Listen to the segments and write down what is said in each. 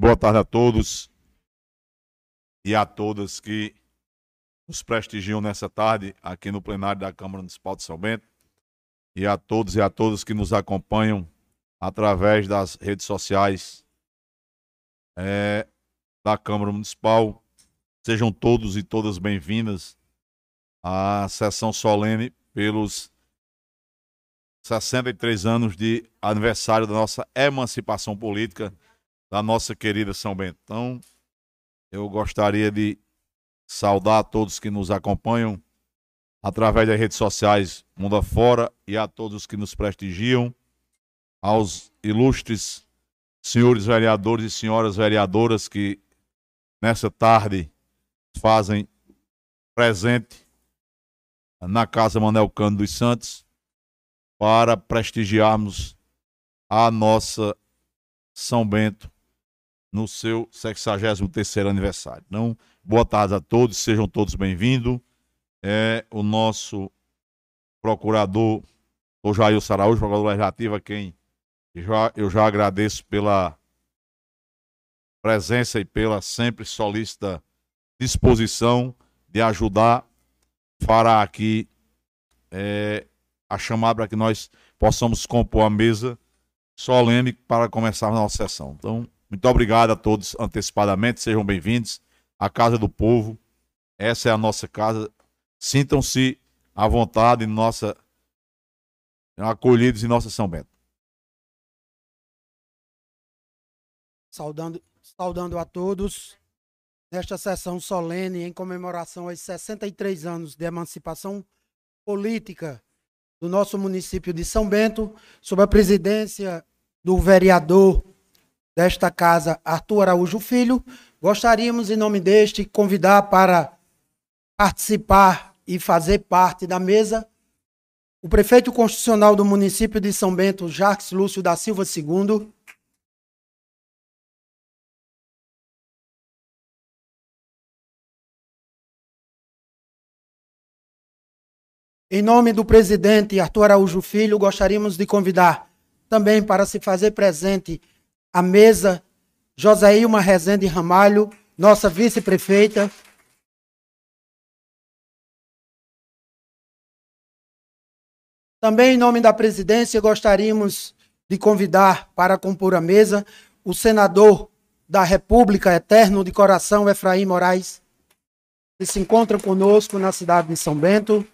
Boa tarde a todos e a todas que nos prestigiam nessa tarde aqui no plenário da Câmara Municipal de São Bento e a todos e a todas que nos acompanham através das redes sociais é, da Câmara Municipal. Sejam todos e todas bem-vindas à sessão solene pelos 63 anos de aniversário da nossa emancipação política da nossa querida São Bento. Então, eu gostaria de saudar a todos que nos acompanham através das redes sociais mundo afora e a todos que nos prestigiam, aos ilustres senhores vereadores e senhoras vereadoras que nessa tarde fazem presente na Casa Manel Cano dos Santos para prestigiarmos a nossa São Bento no seu 63º aniversário. Então, boa tarde a todos, sejam todos bem-vindos. É o nosso procurador, o Jair Saraújo, procurador legislativo, a quem já, eu já agradeço pela presença e pela sempre solícita disposição de ajudar, fará aqui é, a chamada para que nós possamos compor a mesa solene para começar a nossa sessão. Então, muito obrigado a todos antecipadamente, sejam bem-vindos à Casa do Povo. Essa é a nossa casa. Sintam-se à vontade, nossa acolhidos em nossa São Bento. Saudando, saudando a todos nesta sessão solene em comemoração aos 63 anos de emancipação política do nosso município de São Bento, sob a presidência do vereador desta casa, Arthur Araújo Filho. Gostaríamos, em nome deste, convidar para participar e fazer parte da mesa o prefeito constitucional do município de São Bento, Jacques Lúcio da Silva II. Em nome do presidente Arthur Araújo Filho, gostaríamos de convidar também para se fazer presente a mesa Josaílma Rezende Ramalho, nossa vice-prefeita. Também em nome da presidência, gostaríamos de convidar para compor a mesa o senador da República Eterno de Coração, Efraim Moraes, que se encontra conosco na cidade de São Bento.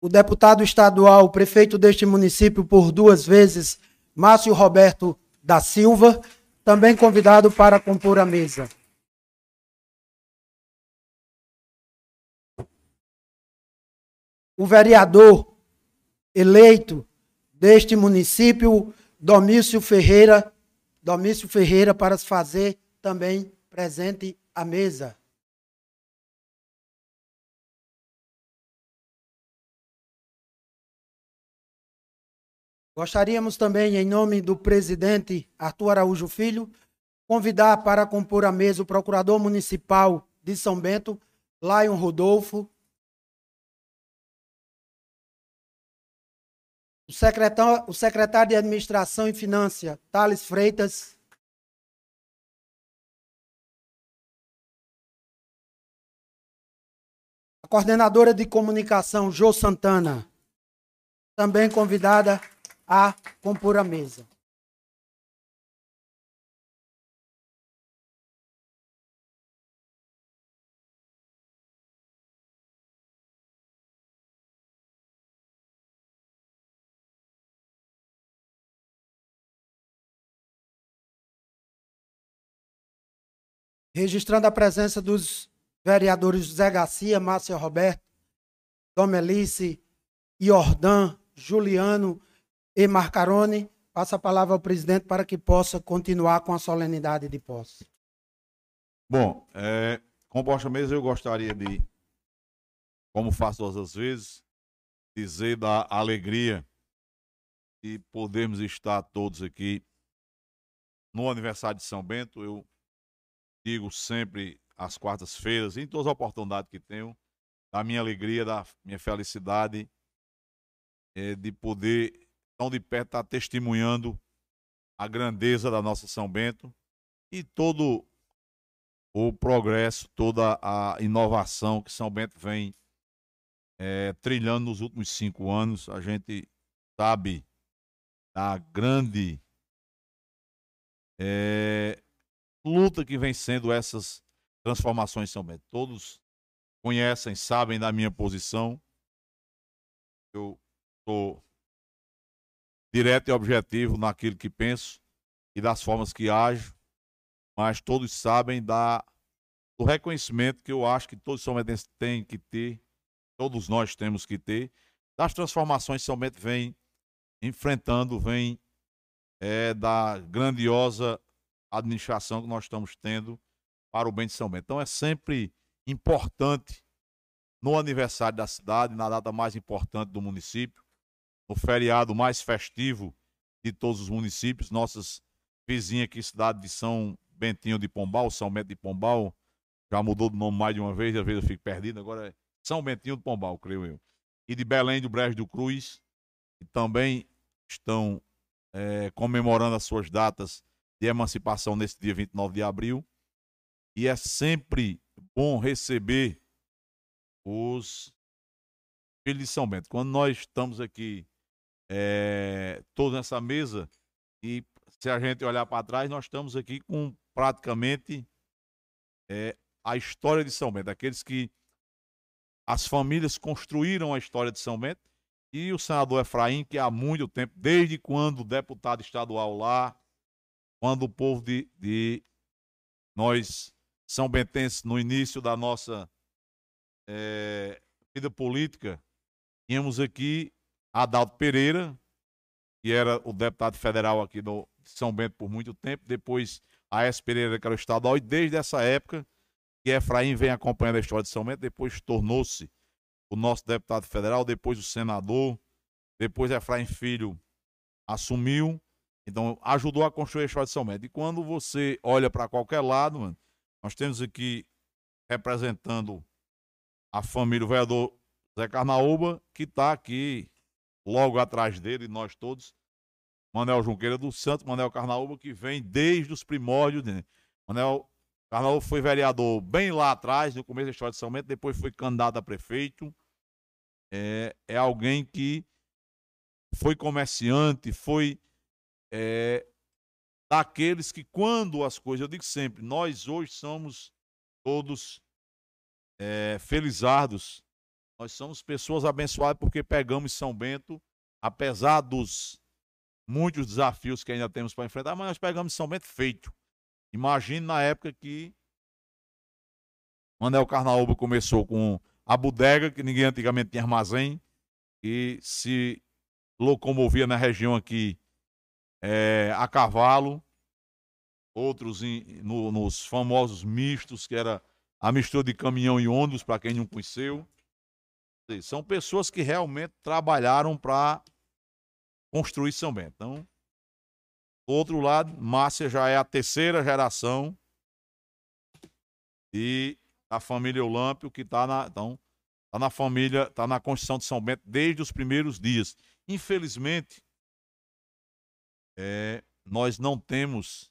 O deputado estadual, prefeito deste município por duas vezes, Márcio Roberto da Silva, também convidado para compor a mesa. O vereador eleito deste município, Domício Ferreira, Domício Ferreira, para se fazer também presente à mesa. Gostaríamos também, em nome do presidente Arthur Araújo Filho, convidar para compor a mesa o procurador municipal de São Bento, Lion Rodolfo, o secretário, o secretário de Administração e Finanças, Thales Freitas, a coordenadora de comunicação, Jô Santana, também convidada a compor a mesa. Registrando a presença dos vereadores José Garcia, Márcia Roberto, Domelice, Iordan, Juliano, e Marcarone. Passa a palavra ao presidente para que possa continuar com a solenidade de posse. Bom, é, composta a mesa, eu gostaria de, como faço todas as vezes, dizer da alegria de podermos estar todos aqui no aniversário de São Bento. Eu digo sempre às quartas-feiras, em todas as oportunidades que tenho, da minha alegria, da minha felicidade é, de poder, tão de perto, estar tá testemunhando a grandeza da nossa São Bento e todo o progresso, toda a inovação que São Bento vem é, trilhando nos últimos cinco anos. A gente sabe da grande é, luta que vem sendo essas transformações em São Bento. Todos conhecem, sabem da minha posição. Eu sou direto e objetivo naquilo que penso e das formas que ajo, mas todos sabem da, do reconhecimento que eu acho que todos os São Bentenses têm que ter, todos nós temos que ter, das transformações que São Bento vem enfrentando, vem é, da grandiosa administração que nós estamos tendo para o bem de São Bento. Então é sempre importante no aniversário da cidade, na data mais importante do município, no feriado mais festivo de todos os municípios, nossas vizinhas aqui, cidade de São Bentinho de Pombal, São Bento de Pombal, já mudou de nome mais de uma vez, às vezes eu fico perdido, agora é São Bentinho de Pombal, creio eu. E de Belém do Brejo do Cruz, que também estão é, comemorando as suas datas de emancipação nesse dia 29 de abril. E é sempre bom receber os filhos de São Bento. Quando nós estamos aqui é, todos nessa mesa, e se a gente olhar para trás, nós estamos aqui com praticamente é, a história de São Bento, aqueles que as famílias construíram a história de São Bento. E o senador Efraim, que há muito tempo, desde quando deputado estadual lá, quando o povo de, de nós, São Bentenses, no início da nossa é, vida política, tínhamos aqui Adalto Pereira, que era o deputado federal aqui do São Bento por muito tempo, depois a S. Pereira, que era o estadual, e desde essa época que Efraim vem acompanhando a história de São Bento, depois tornou-se o nosso deputado federal, depois o senador, depois Efraim Filho assumiu, então ajudou a construir a história de São Bento. E quando você olha para qualquer lado, mano, nós temos aqui representando a família, o vereador Zé Carnaúba, que está aqui logo atrás dele, nós todos, Manel Junqueira do Santo, Manel Carnaúba, que vem desde os primórdios. Né? Manel Carnaúba foi vereador bem lá atrás, no começo da história de São Bento, depois foi candidato a prefeito, é, é alguém que foi comerciante, foi é, daqueles que, quando as coisas, eu digo sempre, nós hoje somos todos é, felizardos, nós somos pessoas abençoadas porque pegamos São Bento, apesar dos muitos desafios que ainda temos para enfrentar, mas nós pegamos São Bento feito. Imagine na época que Manel Carnaúba começou com a bodega, que ninguém antigamente tinha armazém, e se locomovia na região aqui é, a cavalo, outros em, no, nos famosos mistos, que era a mistura de caminhão e ônibus, para quem não conheceu. São pessoas que realmente trabalharam para construir São Bento. Então, do outro lado, Márcia já é a terceira geração e a família Olâmpio, que está na, então, tá na família, está na Constituição de São Bento desde os primeiros dias. Infelizmente, é, nós não temos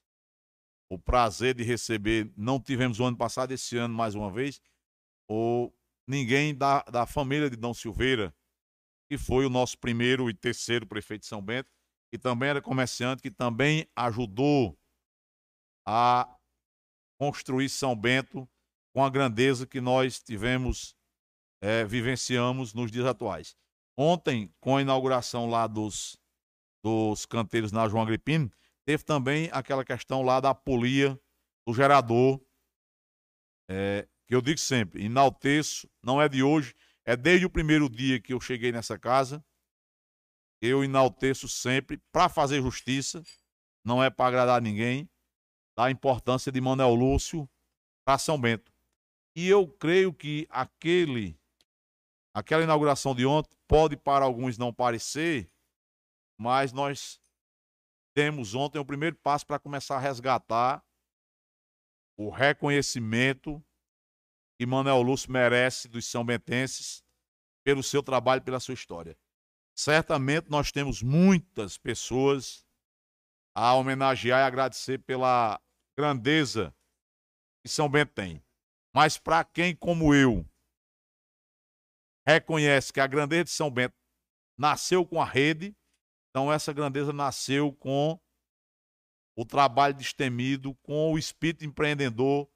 o prazer de receber, não tivemos o ano passado, esse ano mais uma vez, ou ninguém da, da família de Dom Silveira, que foi o nosso primeiro e terceiro prefeito de São Bento, que também era comerciante, que também ajudou a construir São Bento com a grandeza que nós tivemos, é, vivenciamos nos dias atuais. Ontem, com a inauguração lá dos, dos canteiros na João Agripino, teve também aquela questão lá da polia do gerador, é, que eu digo sempre, enalteço, não é de hoje, é desde o primeiro dia que eu cheguei nessa casa, eu enalteço sempre para fazer justiça, não é para agradar ninguém, da importância de Manuel Lúcio para São Bento. E eu creio que aquele, aquela inauguração de ontem pode para alguns não parecer, mas nós temos ontem o primeiro passo para começar a resgatar o reconhecimento que Manuel Lúcio merece dos São Bentenses pelo seu trabalho, pela sua história. certamente nós temos muitas pessoas a homenagear e agradecer pela grandeza que São Bento tem. Mas para quem, como eu, reconhece que a grandeza de São Bento nasceu com a rede, então essa grandeza nasceu com o trabalho destemido, com o espírito empreendedor,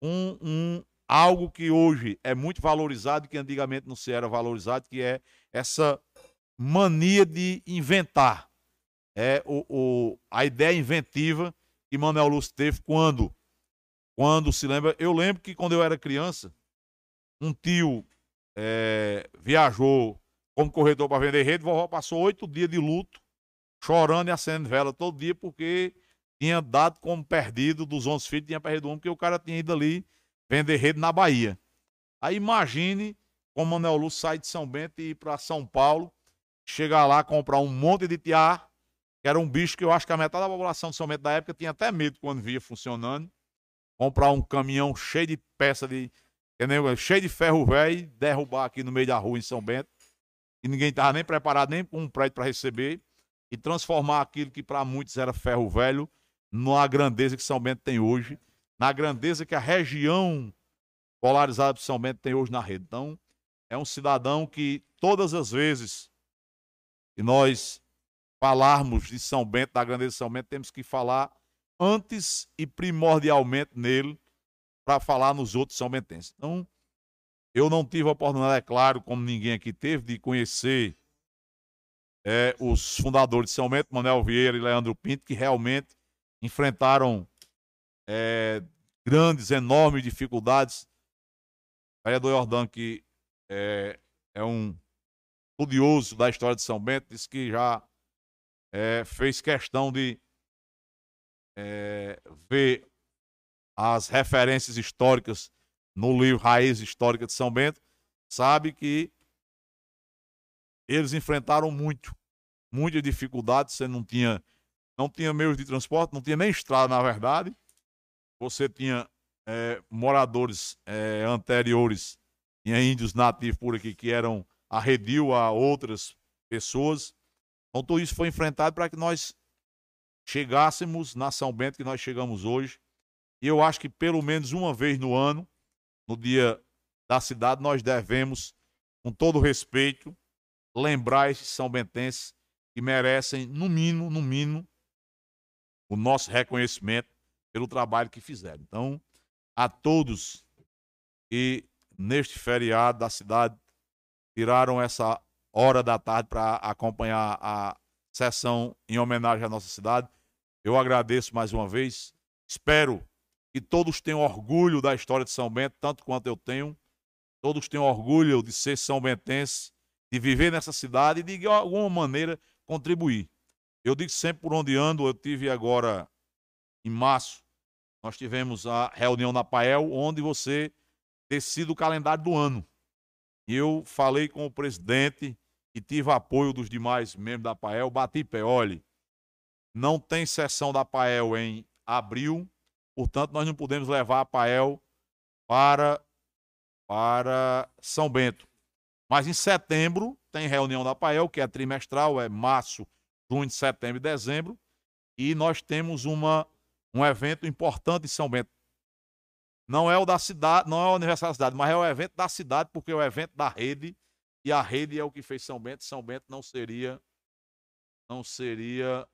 um, um algo que hoje é muito valorizado, que antigamente não se era valorizado, que é essa mania de inventar. É o, o, a ideia inventiva que Manuel Lúcio teve quando, quando se lembra. Eu lembro que quando eu era criança, um tio é, viajou como corredor para vender rede, vovó passou oito dias de luto, chorando e acendendo vela todo dia, porque tinha dado como perdido dos 11 filhos, tinha perdido um, porque o cara tinha ido ali vender rede na Bahia. Aí imagine como Manuel Lúcio sai de São Bento e ir para São Paulo, chegar lá, comprar um monte de tiar, que era um bicho que eu acho que a metade da população de São Bento da época tinha até medo quando via funcionando. Comprar um caminhão cheio de peça de. cheio de ferro velho, derrubar aqui no meio da rua em São Bento, e ninguém estava nem preparado nem com um prédio para receber, e transformar aquilo que para muitos era ferro velho na grandeza que São Bento tem hoje, na grandeza que a região polarizada Bento tem hoje na rede. Então, é um cidadão que todas as vezes que nós falarmos de São Bento, da grandeza de São Bento, temos que falar antes e primordialmente nele para falar nos outros são bentenses. Então, eu não tive a oportunidade, é claro, como ninguém aqui teve, de conhecer é, os fundadores de São Bento, Manuel Vieira e Leandro Pinto, que realmente enfrentaram é, grandes, enormes dificuldades. O vereador Jordão, que é, é um estudioso da história de São Bento, disse que já é, fez questão de é, ver as referências históricas no livro Raiz Histórica de São Bento, sabe que eles enfrentaram muito, muita dificuldade, você não tinha, não tinha meios de transporte, não tinha nem estrada, na verdade, você tinha é, moradores é, anteriores tinha índios nativos por aqui que eram arredio a outras pessoas. Então, tudo isso foi enfrentado para que nós chegássemos na São Bento que nós chegamos hoje. E eu acho que pelo menos uma vez no ano, no dia da cidade, nós devemos, com todo respeito, lembrar esses são bentenses que merecem, no mínimo, no mínimo, o nosso reconhecimento pelo trabalho que fizeram. Então, a todos que neste feriado da cidade, tiraram essa hora da tarde para acompanhar a sessão em homenagem à nossa cidade. Eu agradeço mais uma vez. Espero que todos tenham orgulho da história de São Bento, tanto quanto eu tenho. Todos tenham orgulho de ser são bentense, de viver nessa cidade e de alguma maneira contribuir. Eu digo sempre por onde ando, eu tive agora em março, nós tivemos a reunião na Pael, onde você sido o calendário do ano. Eu falei com o presidente e tive apoio dos demais membros da PAEL, bati pé, olhe, não tem sessão da PAEL em abril, portanto nós não podemos levar a PAEL para, para São Bento. Mas em setembro tem reunião da PAEL, que é trimestral, é março, junho, setembro e dezembro, e nós temos uma, um evento importante em São Bento. Não é o da cidade, não é o aniversário da cidade, mas é o evento da cidade, porque é o evento da rede, e a rede é o que fez São Bento. São Bento não seria não seria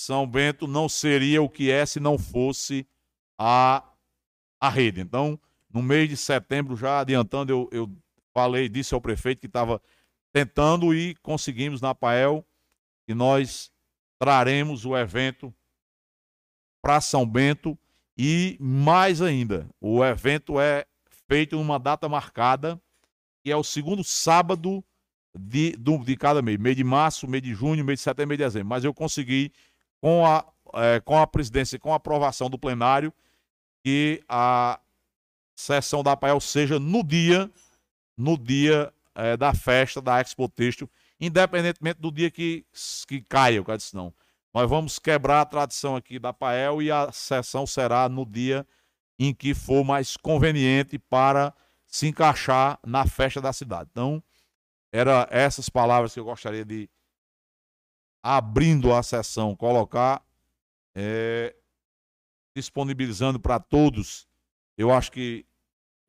São Bento não seria o que é se não fosse a, a rede. Então, no mês de setembro, já adiantando, eu, eu falei, disse ao prefeito que estava tentando e conseguimos na PAEL e nós traremos o evento para São Bento e mais ainda, o evento é feito numa data marcada, que é o segundo sábado de, de cada mês, mês de março, mês de junho, mês de setembro, mês de dezembro. Mas eu consegui, com a, é, com a presidência, com a aprovação do plenário, que a sessão da PAEL seja no dia, no dia é, da festa da Expo Têxtil, independentemente do dia que, que caia, o cara disse, não. Nós vamos quebrar a tradição aqui da PAEL e a sessão será no dia em que for mais conveniente para se encaixar na festa da cidade. Então, era essas palavras que eu gostaria de, abrindo a sessão, colocar, é, disponibilizando para todos. Eu acho que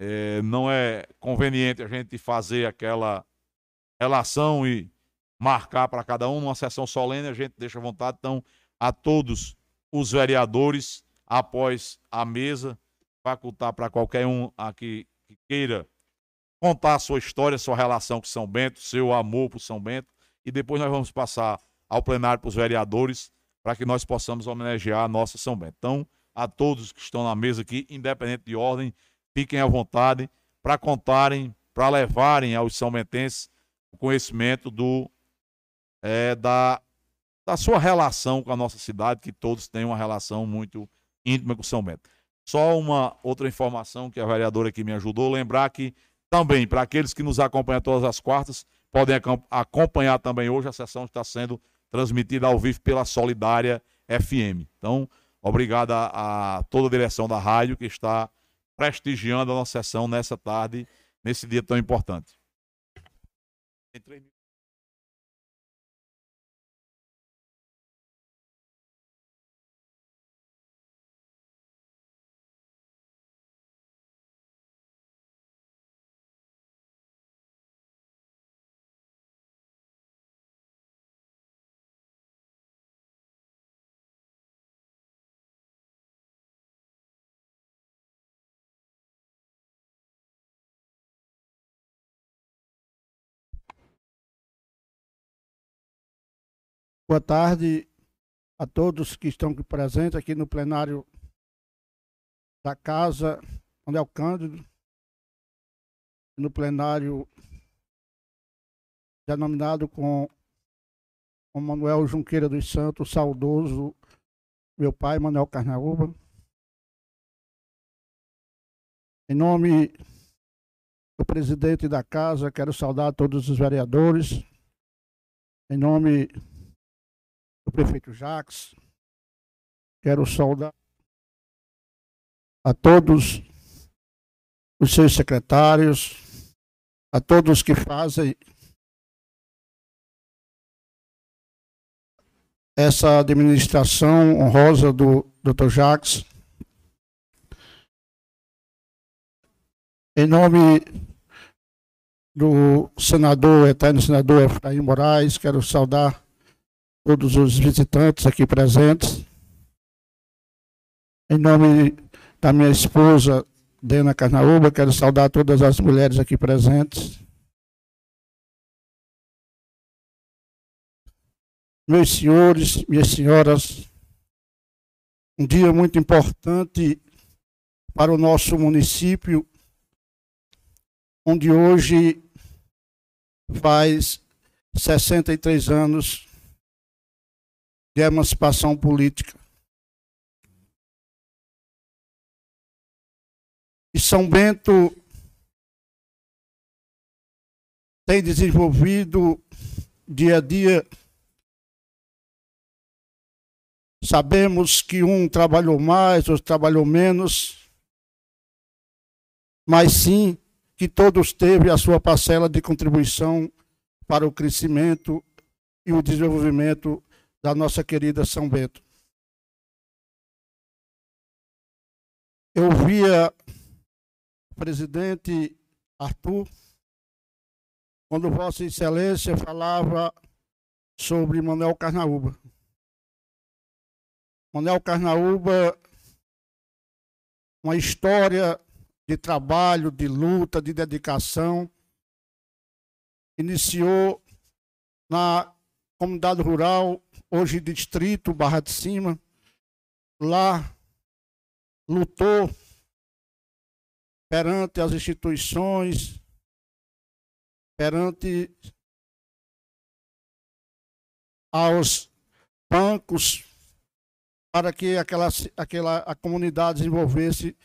é, não é conveniente a gente fazer aquela relação e marcar para cada um uma sessão solene, a gente deixa à vontade. Então, a todos os vereadores, após a mesa, facultar para qualquer um aqui que queira contar a sua história, sua relação com São Bento, seu amor por São Bento, e depois nós vamos passar ao plenário para os vereadores para que nós possamos homenagear a nossa São Bento. Então, a todos que estão na mesa aqui, independente de ordem, fiquem à vontade para contarem, para levarem aos são bentenses o conhecimento do, é, da, da sua relação com a nossa cidade, que todos têm uma relação muito íntima com São Bento. Só uma outra informação que a vereadora aqui me ajudou, lembrar que também, para aqueles que nos acompanham todas as quartas, podem acompanhar também hoje, a sessão está sendo transmitida ao vivo pela Solidária FM. Então, obrigado a, a toda a direção da rádio que está prestigiando a nossa sessão nessa tarde, nesse dia tão importante. Boa tarde a todos que estão aqui presentes aqui no plenário da Casa Manuel Cândido, no plenário denominado com, com Manuel Junqueira dos Santos, saudoso meu pai, Manuel Carnaúba. Em nome do presidente da casa, quero saudar todos os vereadores. Em nome prefeito Jacques. Quero saudar a todos os seus secretários, a todos que fazem essa administração honrosa do Dr. Jacques. Em nome do senador, eterno senador Efraim Moraes, quero saudar todos os visitantes aqui presentes. Em nome da minha esposa, Dena Carnaúba, quero saudar todas as mulheres aqui presentes. Meus senhores, minhas senhoras, um dia muito importante para o nosso município, onde hoje faz 63 anos de emancipação política. E São Bento tem desenvolvido dia a dia. Sabemos que um trabalhou mais, outro trabalhou menos, mas sim que todos teve a sua parcela de contribuição para o crescimento e o desenvolvimento da nossa querida São Bento. Eu via o presidente Arthur, quando Vossa Excelência falava sobre Manuel Carnaúba. Manuel Carnaúba, uma história de trabalho, de luta, de dedicação, iniciou na comunidade rural hoje distrito Barra de Cima, lá lutou perante as instituições, perante aos bancos, para que aquela, aquela a comunidade desenvolvesse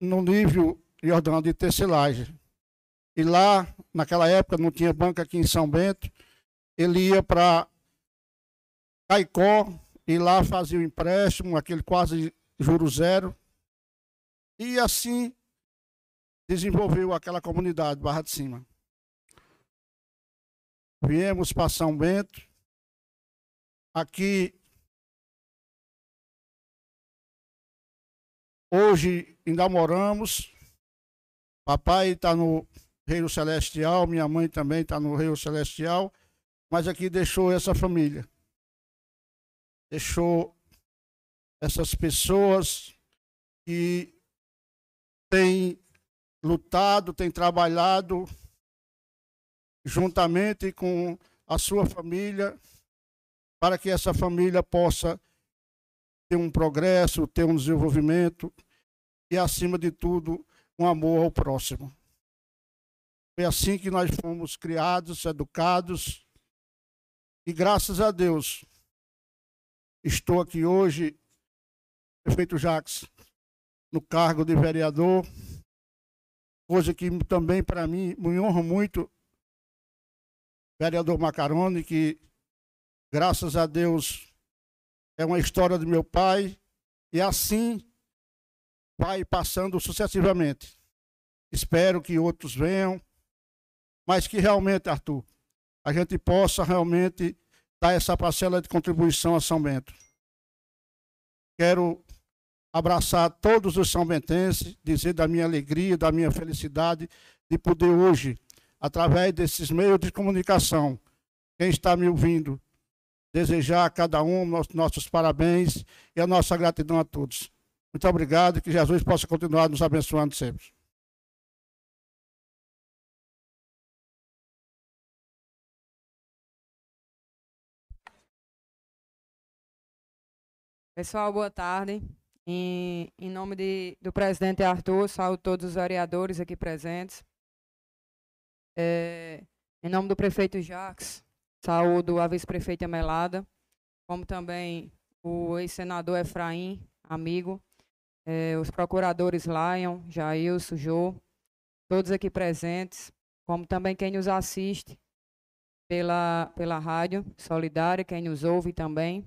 no nível Jordão de tecelagem. E lá, naquela época, não tinha banco aqui em São Bento, ele ia para Caicó e lá fazia o empréstimo, aquele quase juro zero, E assim desenvolveu aquela comunidade Barra de Cima. Viemos para São Bento. Aqui hoje ainda moramos. Papai está no Reino Celestial, minha mãe também está no Reino Celestial, mas aqui deixou essa família. Deixou essas pessoas que têm lutado, têm trabalhado juntamente com a sua família, para que essa família possa ter um progresso, ter um desenvolvimento e, acima de tudo, um amor ao próximo. Foi assim que nós fomos criados, educados, e graças a Deus, estou aqui hoje, prefeito Jacques, no cargo de vereador, coisa que também para mim me honra muito, vereador Macarone, que graças a Deus é uma história do meu pai, e assim vai passando sucessivamente. Espero que outros venham, mas que realmente, Arthur, a gente possa realmente dar essa parcela de contribuição a São Bento. Quero abraçar todos os são bentenses, dizer da minha alegria, da minha felicidade de poder hoje, através desses meios de comunicação, quem está me ouvindo, desejar a cada um nossos, nossos parabéns e a nossa gratidão a todos. Muito obrigado e que Jesus possa continuar nos abençoando sempre. Pessoal, boa tarde. Em, em nome de, do presidente Arthur, saúdo todos os vereadores aqui presentes. É, em nome do prefeito Jacques, saúdo a vice-prefeita Melada, como também o ex-senador Efraim, amigo, é, os procuradores Lion, Jailson, Jô, todos aqui presentes, como também quem nos assiste pela, pela rádio solidária, quem nos ouve também.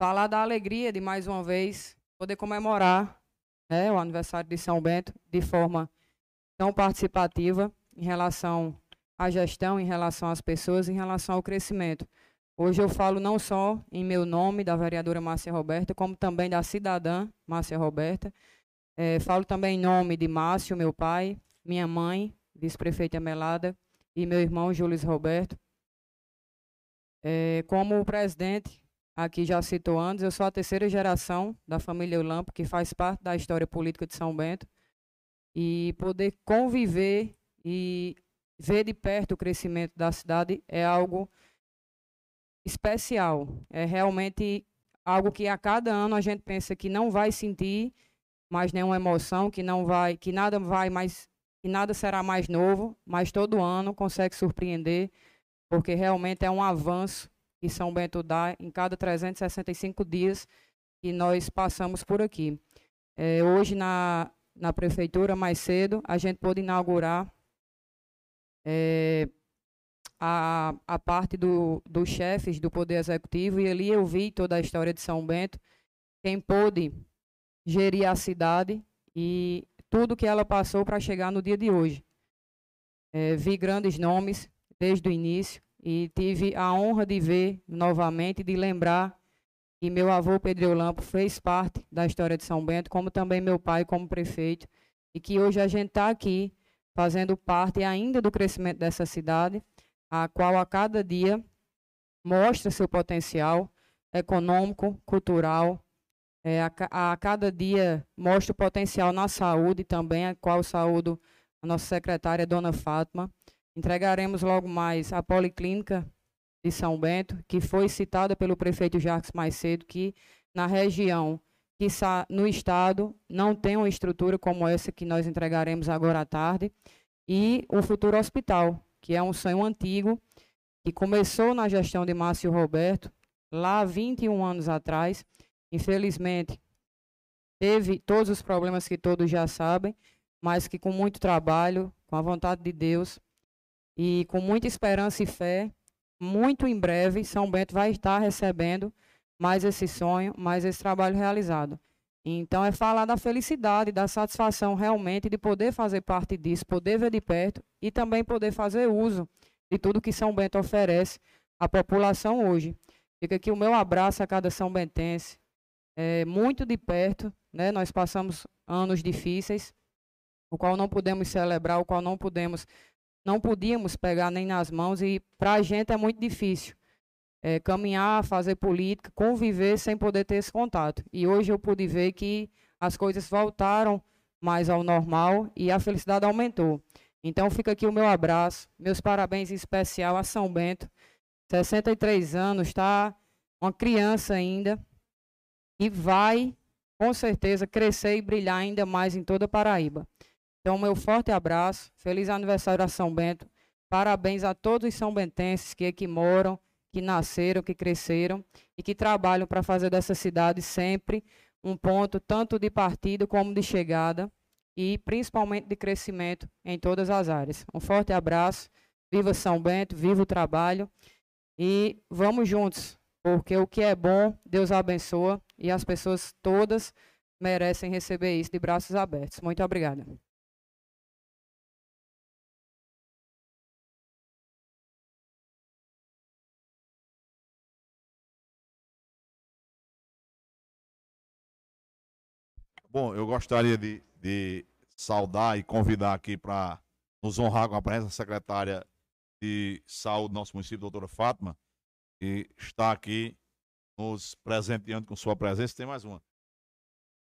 Falar da alegria de mais uma vez poder comemorar né, o aniversário de São Bento de forma tão participativa em relação à gestão, em relação às pessoas, em relação ao crescimento. Hoje eu falo não só em meu nome, da vereadora Márcia Roberta, como também da cidadã Márcia Roberta. É, falo também em nome de Márcio, meu pai, minha mãe, vice-prefeita Melada, e meu irmão Júlio Roberto. É, como presidente aqui já citou antes, eu sou a terceira geração da família Eulampo, que faz parte da história política de São Bento. E poder conviver e ver de perto o crescimento da cidade é algo especial. É realmente algo que a cada ano a gente pensa que não vai sentir mais nenhuma emoção, que não vai, que nada vai mais, que nada será mais novo, mas todo ano consegue surpreender, porque realmente é um avanço que São Bento dá em cada 365 dias que nós passamos por aqui. É, hoje na, na prefeitura, mais cedo, a gente pôde inaugurar é, a, a parte do, dos chefes do Poder Executivo, e ali eu vi toda a história de São Bento, quem pôde gerir a cidade e tudo que ela passou para chegar no dia de hoje. É, vi grandes nomes desde o início e tive a honra de ver novamente, de lembrar que meu avô Pedro Eulampo fez parte da história de São Bento, como também meu pai como prefeito, e que hoje a gente está aqui fazendo parte ainda do crescimento dessa cidade a qual a cada dia mostra seu potencial econômico, cultural, é, a, a, cada dia mostra o potencial na saúde também, a qual saúde a nossa secretária, Dona Fátima. Entregaremos logo mais a Policlínica de São Bento, que foi citada pelo prefeito Jacques mais cedo, que na região, que no estado, não tem uma estrutura como essa que nós entregaremos agora à tarde, e o futuro hospital, que é um sonho antigo, que começou na gestão de Márcio Roberto, lá 21 anos atrás. Infelizmente, teve todos os problemas que todos já sabem, mas que com muito trabalho, com a vontade de Deus e com muita esperança e fé, muito em breve, São Bento vai estar recebendo mais esse sonho, mais esse trabalho realizado. Então é falar da felicidade, da satisfação realmente de poder fazer parte disso, poder ver de perto e também poder fazer uso de tudo que São Bento oferece à população hoje. Fica aqui o meu abraço a cada São Bentense, é, muito de perto, né? Nós passamos anos difíceis, o qual não podemos celebrar, o qual não podemos, não podíamos pegar nem nas mãos e para a gente é muito difícil é, caminhar, fazer política, conviver sem poder ter esse contato. E hoje eu pude ver que as coisas voltaram mais ao normal e a felicidade aumentou. Então fica aqui o meu abraço, meus parabéns em especial a São Bento, 63 anos, está uma criança ainda e vai com certeza crescer e brilhar ainda mais em toda a Paraíba. Então meu forte abraço, feliz aniversário a São Bento, parabéns a todos os são bentenses que aqui moram, que nasceram, que cresceram e que trabalham para fazer dessa cidade sempre um ponto tanto de partida como de chegada e principalmente de crescimento em todas as áreas. Um forte abraço, viva São Bento, viva o trabalho e vamos juntos, porque o que é bom, Deus abençoa e as pessoas todas merecem receber isso de braços abertos. Muito obrigada. Bom, eu gostaria de, de saudar e convidar aqui para nos honrar com a presença da secretária de saúde do nosso município, doutora Fátima, que está aqui nos presenteando com sua presença. Tem mais uma.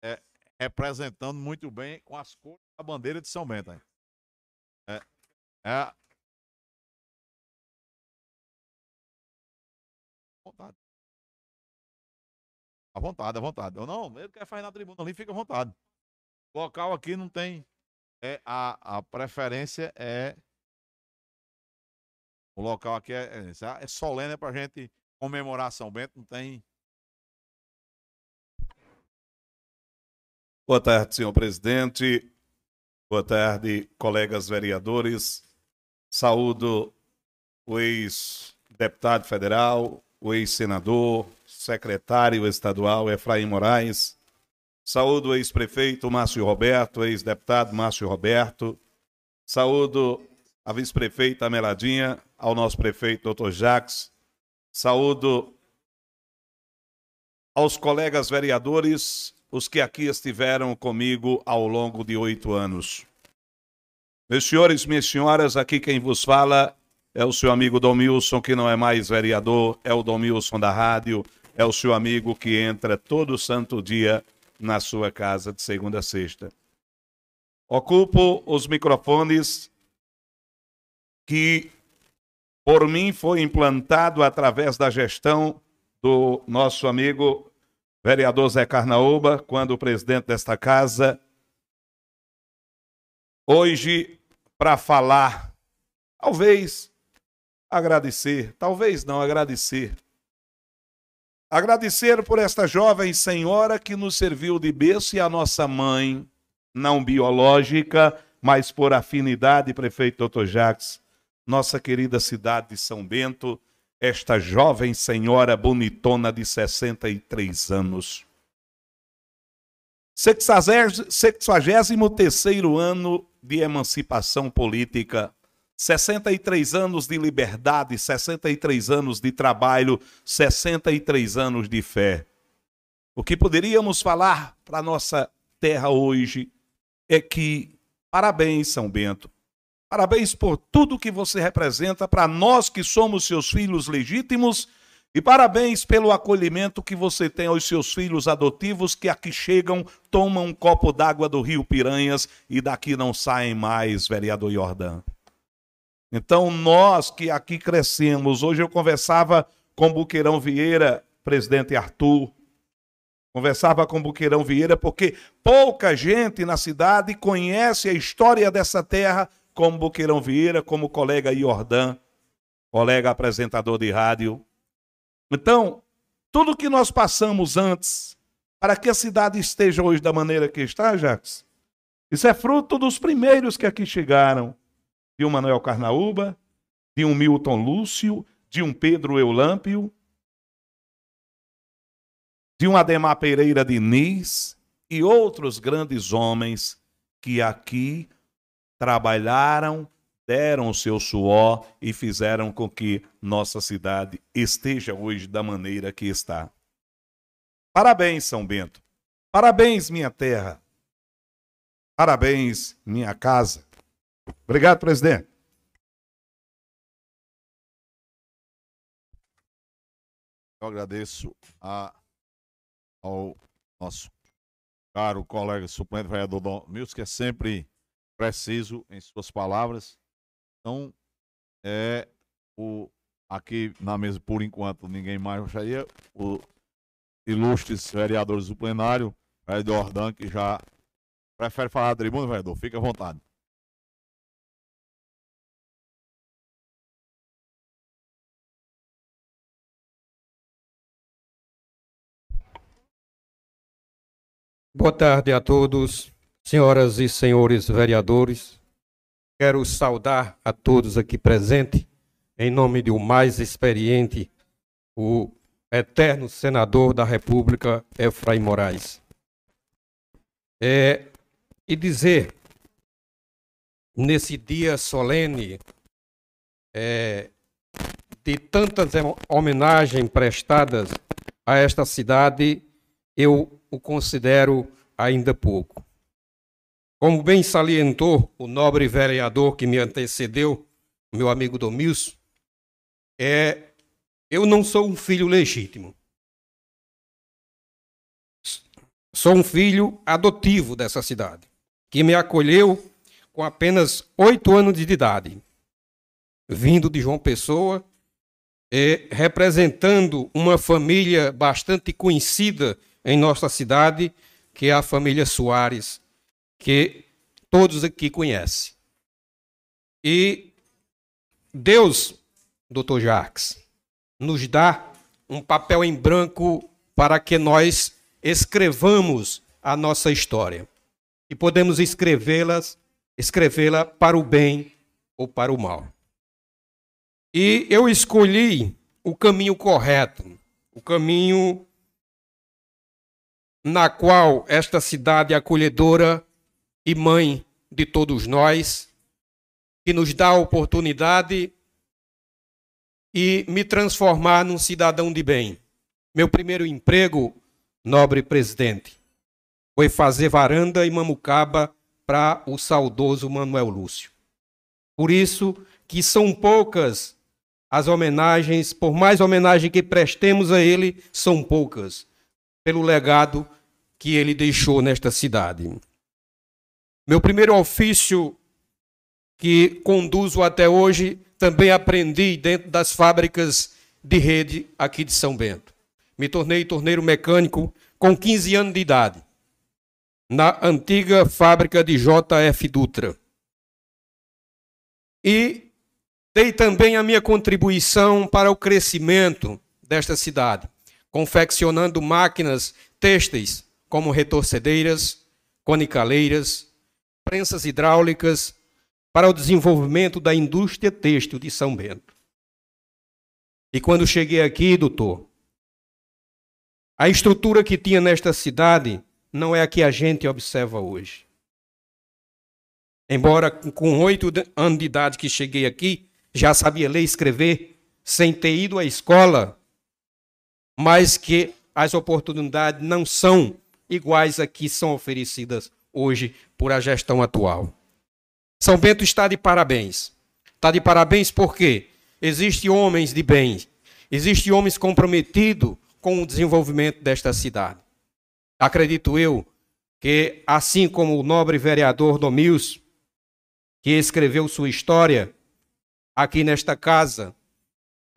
É, representando muito bem com as cores da bandeira de São Bento. É, é, vontade. À vontade, à vontade. Eu não, ele quer fazer na tribuna ali, fica à vontade. Local aqui não tem. É, a, a preferência é. O local aqui é, é, é solene para a gente comemorar São Bento, não tem. Boa tarde, senhor presidente. Boa tarde, colegas vereadores. Saúdo o ex-deputado federal, o ex-senador, secretário estadual Efraim Moraes. Saúdo o ex-prefeito Márcio Roberto, ex-deputado Márcio Roberto. Saúdo a vice-prefeita Meladinha, ao nosso prefeito doutor Jacques. Saúdo aos colegas vereadores, os que aqui estiveram comigo ao longo de oito anos. Meus senhores, minhas senhoras, aqui quem vos fala é o seu amigo Domilson, que não é mais vereador, é o Domilson da rádio, é o seu amigo que entra todo santo dia na sua casa de segunda a sexta. Ocupo os microfones que por mim foi implantado através da gestão do nosso amigo vereador Zé Carnaúba, quando presidente desta casa, hoje para falar, talvez agradecer, talvez não agradecer Agradecer por esta jovem senhora que nos serviu de berço e a nossa mãe, não biológica, mas por afinidade, prefeito Dr. Jacques, nossa querida cidade de São Bento, esta jovem senhora bonitona de 63 anos. 63 ano de emancipação política 63 anos de liberdade, 63 anos de trabalho, 63 anos de fé. O que poderíamos falar para nossa terra hoje é que parabéns, São Bento. Parabéns por tudo que você representa para nós que somos seus filhos legítimos e parabéns pelo acolhimento que você tem aos seus filhos adotivos que aqui chegam, tomam um copo d'água do Rio Piranhas e daqui não saem mais, vereador Jordão. Então, nós que aqui crescemos, hoje eu conversava com Buqueirão Vieira, presidente Arthur, conversava com Buqueirão Vieira, porque pouca gente na cidade conhece a história dessa terra como Buqueirão Vieira, como colega Jordan, colega apresentador de rádio. Então, tudo que nós passamos antes, para que a cidade esteja hoje da maneira que está, Jacques, isso é fruto dos primeiros que aqui chegaram de um Manuel Carnaúba, de um Milton Lúcio, de um Pedro Eulâmpio, de um Ademar Pereira Diniz, e outros grandes homens que aqui trabalharam, deram o seu suor e fizeram com que nossa cidade esteja hoje da maneira que está. Parabéns, São Bento. Parabéns, minha terra. Parabéns, minha casa. Obrigado, presidente. Eu agradeço a, ao nosso caro colega suplente vereador Dom Milson, que é sempre preciso em suas palavras. Então, é o aqui na mesa, por enquanto, ninguém mais gostaria. O ilustres vereadores do plenário, vereador Ordan, que já prefere falar da tribuna, vereador, fique à vontade. Boa tarde a todos, senhoras e senhores vereadores. Quero saudar a todos aqui presentes, em nome do mais experiente, o eterno senador da República, Efraim Moraes. É, e dizer, nesse dia solene, é, de tantas homenagens prestadas a esta cidade, eu o considero ainda pouco. Como bem salientou o nobre vereador que me antecedeu, meu amigo Domilson, é, eu não sou um filho legítimo. Sou um filho adotivo dessa cidade, que me acolheu com apenas oito anos de idade, vindo de João Pessoa, é, representando uma família bastante conhecida em nossa cidade, que é a família Soares, que todos aqui conhecem. E Deus, doutor Jacques, nos dá um papel em branco para que nós escrevamos a nossa história. E podemos escrevê-las, escrevê-la para o bem ou para o mal. E eu escolhi o caminho correto, o caminho na qual esta cidade acolhedora e mãe de todos nós, que nos dá a oportunidade e me transformar num cidadão de bem. Meu primeiro emprego, nobre presidente, foi fazer varanda e mamucaba para o saudoso Manuel Lúcio. Por isso que são poucas as homenagens, por mais homenagem que prestemos a ele, são poucas pelo legado que ele deixou nesta cidade. Meu primeiro ofício que conduzo até hoje, também aprendi dentro das fábricas de rede aqui de São Bento. Me tornei torneiro mecânico com 15 anos de idade, na antiga fábrica de JF Dutra. E dei também a minha contribuição para o crescimento desta cidade confeccionando máquinas têxteis como retorcedeiras, conicaleiras, prensas hidráulicas para o desenvolvimento da indústria têxtil de São Bento. E quando cheguei aqui, doutor, a estrutura que tinha nesta cidade não é a que a gente observa hoje. Embora com oito anos de idade que cheguei aqui, já sabia ler e escrever, sem ter ido à escola, mas que as oportunidades não são iguais a que são oferecidas hoje por a gestão atual. São Bento está de parabéns. Está de parabéns porque existem homens de bem, existem homens comprometidos com o desenvolvimento desta cidade. Acredito eu que, assim como o nobre vereador Domils, que escreveu sua história aqui nesta casa,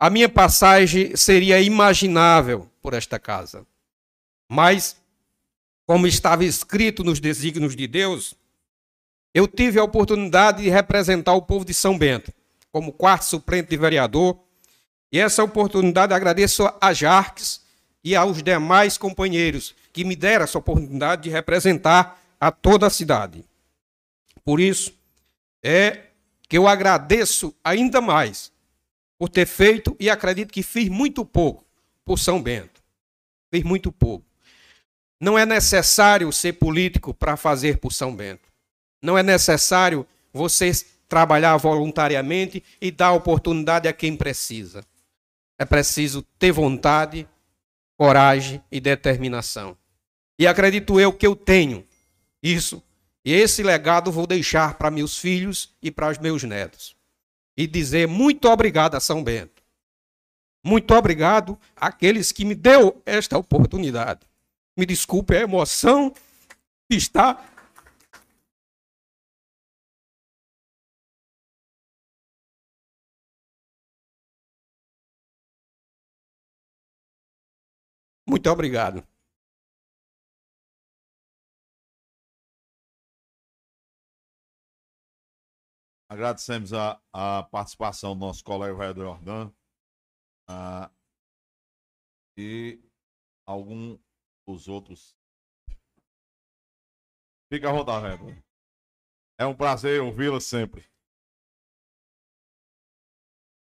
a minha passagem seria imaginável por esta casa. Mas, como estava escrito nos desígnios de Deus, eu tive a oportunidade de representar o povo de São Bento, como quarto suplente de vereador, e essa oportunidade agradeço a Jarques e aos demais companheiros que me deram essa oportunidade de representar a toda a cidade. Por isso, é que eu agradeço ainda mais por ter feito e acredito que fiz muito pouco por São Bento. Fiz muito pouco. Não é necessário ser político para fazer por São Bento. Não é necessário você trabalhar voluntariamente e dar oportunidade a quem precisa. É preciso ter vontade, coragem e determinação. E acredito eu que eu tenho isso. E esse legado vou deixar para meus filhos e para os meus netos. E dizer muito obrigado a São Bento. Muito obrigado àqueles que me deu esta oportunidade. Me desculpe a emoção está Muito obrigado. Agradecemos a, a participação do nosso colega vereador Jordan uh, e algum dos outros. Fica a rodar, vereador. É um prazer ouvi-la sempre.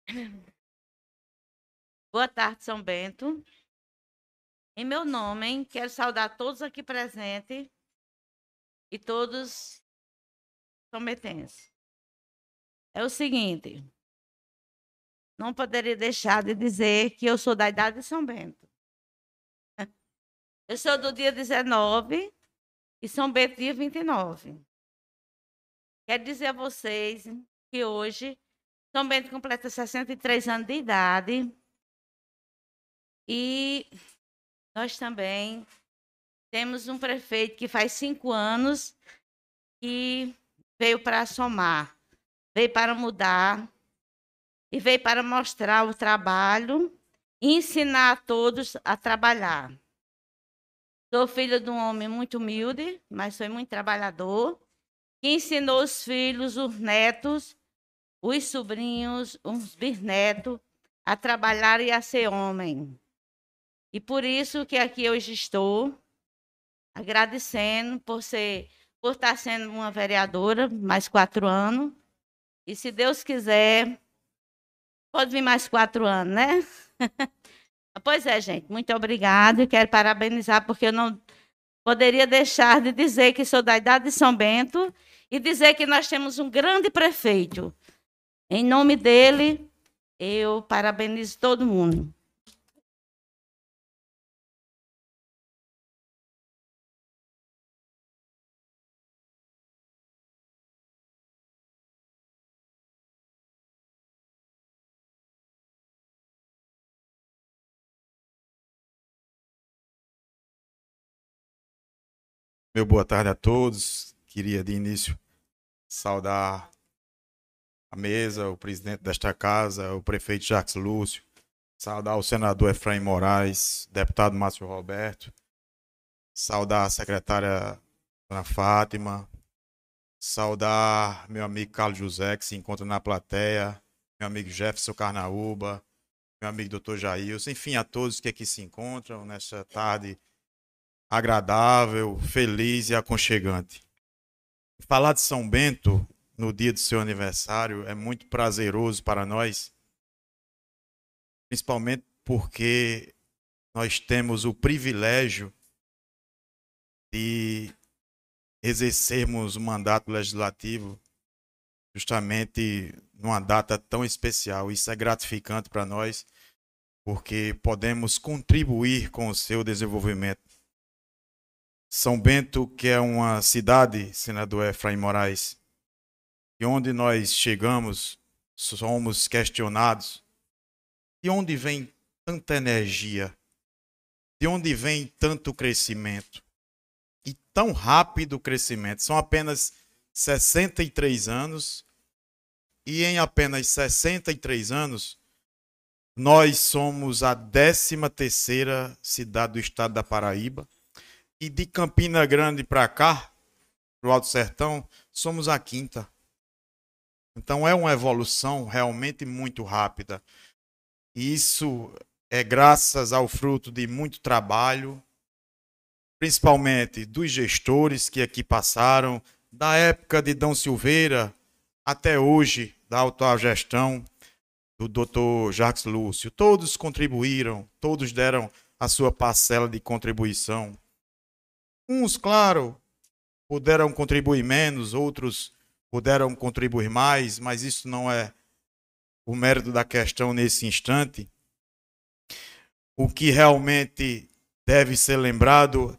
Boa tarde, São Bento. Em meu nome, quero saudar todos aqui presentes e todos são metenses. É o seguinte, não poderia deixar de dizer que eu sou da idade de São Bento. Eu sou do dia 19 e São Bento dia 29. Quero dizer a vocês que hoje São Bento completa 63 anos de idade e nós também temos um prefeito que faz cinco anos que veio para somar, veio para mudar e veio para mostrar o trabalho e ensinar a todos a trabalhar. Sou filha de um homem muito humilde, mas foi muito trabalhador, que ensinou os filhos, os netos, os sobrinhos, os bisnetos a trabalhar e a ser homem. E por isso que aqui hoje estou, agradecendo por ser, por estar sendo uma vereadora mais quatro anos. E se Deus quiser, pode vir mais quatro anos, né? pois é, gente, muito obrigada. E quero parabenizar, porque eu não poderia deixar de dizer que sou da idade de São Bento e dizer que nós temos um grande prefeito. Em nome dele, eu parabenizo todo mundo. Meu boa tarde a todos. Queria de início saudar a mesa, o presidente desta casa, o prefeito Jacques Lúcio, saudar o senador Efraim Moraes, deputado Márcio Roberto, saudar a secretária Dona Fátima, saudar meu amigo Carlos José, que se encontra na plateia, meu amigo Jefferson Carnaúba, meu amigo Dr. Jailson, enfim, a todos que aqui se encontram nesta tarde agradável, feliz e aconchegante. Falar de São Bento no dia do seu aniversário é muito prazeroso para nós, principalmente porque nós temos o privilégio de exercermos o mandato legislativo justamente numa data tão especial. Isso é gratificante para nós, porque podemos contribuir com o seu desenvolvimento. São Bento, que é uma cidade, senador Efraim Moraes, e onde nós chegamos, somos questionados. De onde vem tanta energia? De onde vem tanto crescimento? E tão rápido crescimento. São apenas 63 anos, e em apenas 63 anos, nós somos a 13 terceira cidade do estado da Paraíba e de Campina Grande para cá, para o Alto Sertão, somos a quinta. Então é uma evolução realmente muito rápida. Isso é graças ao fruto de muito trabalho, principalmente dos gestores que aqui passaram, da época de Dom Silveira até hoje, da autogestão do Dr. Jacques Lúcio. Todos contribuíram, todos deram a sua parcela de contribuição Uns, claro, puderam contribuir menos, outros puderam contribuir mais, mas isso não é o mérito da questão nesse instante. O que realmente deve ser lembrado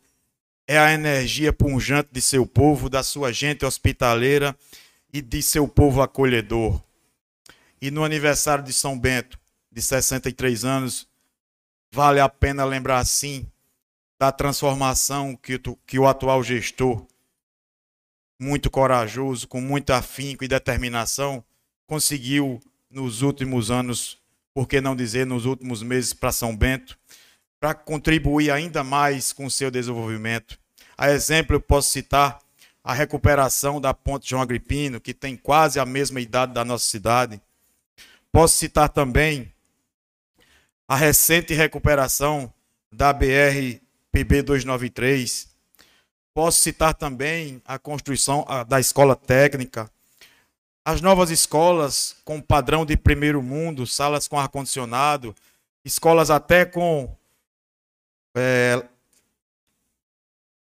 é a energia punjante de seu povo, da sua gente hospitaleira e de seu povo acolhedor. E no aniversário de São Bento, de 63 anos, vale a pena lembrar sim da transformação que, tu, que o atual gestor, muito corajoso, com muito afinco e determinação, conseguiu nos últimos anos, por que não dizer nos últimos meses, para São Bento, para contribuir ainda mais com o seu desenvolvimento. A exemplo, eu posso citar a recuperação da Ponte João Agripino, que tem quase a mesma idade da nossa cidade. Posso citar também a recente recuperação da BR PB 293. Posso citar também a construção da escola técnica, as novas escolas com padrão de primeiro mundo, salas com ar-condicionado, escolas até com é,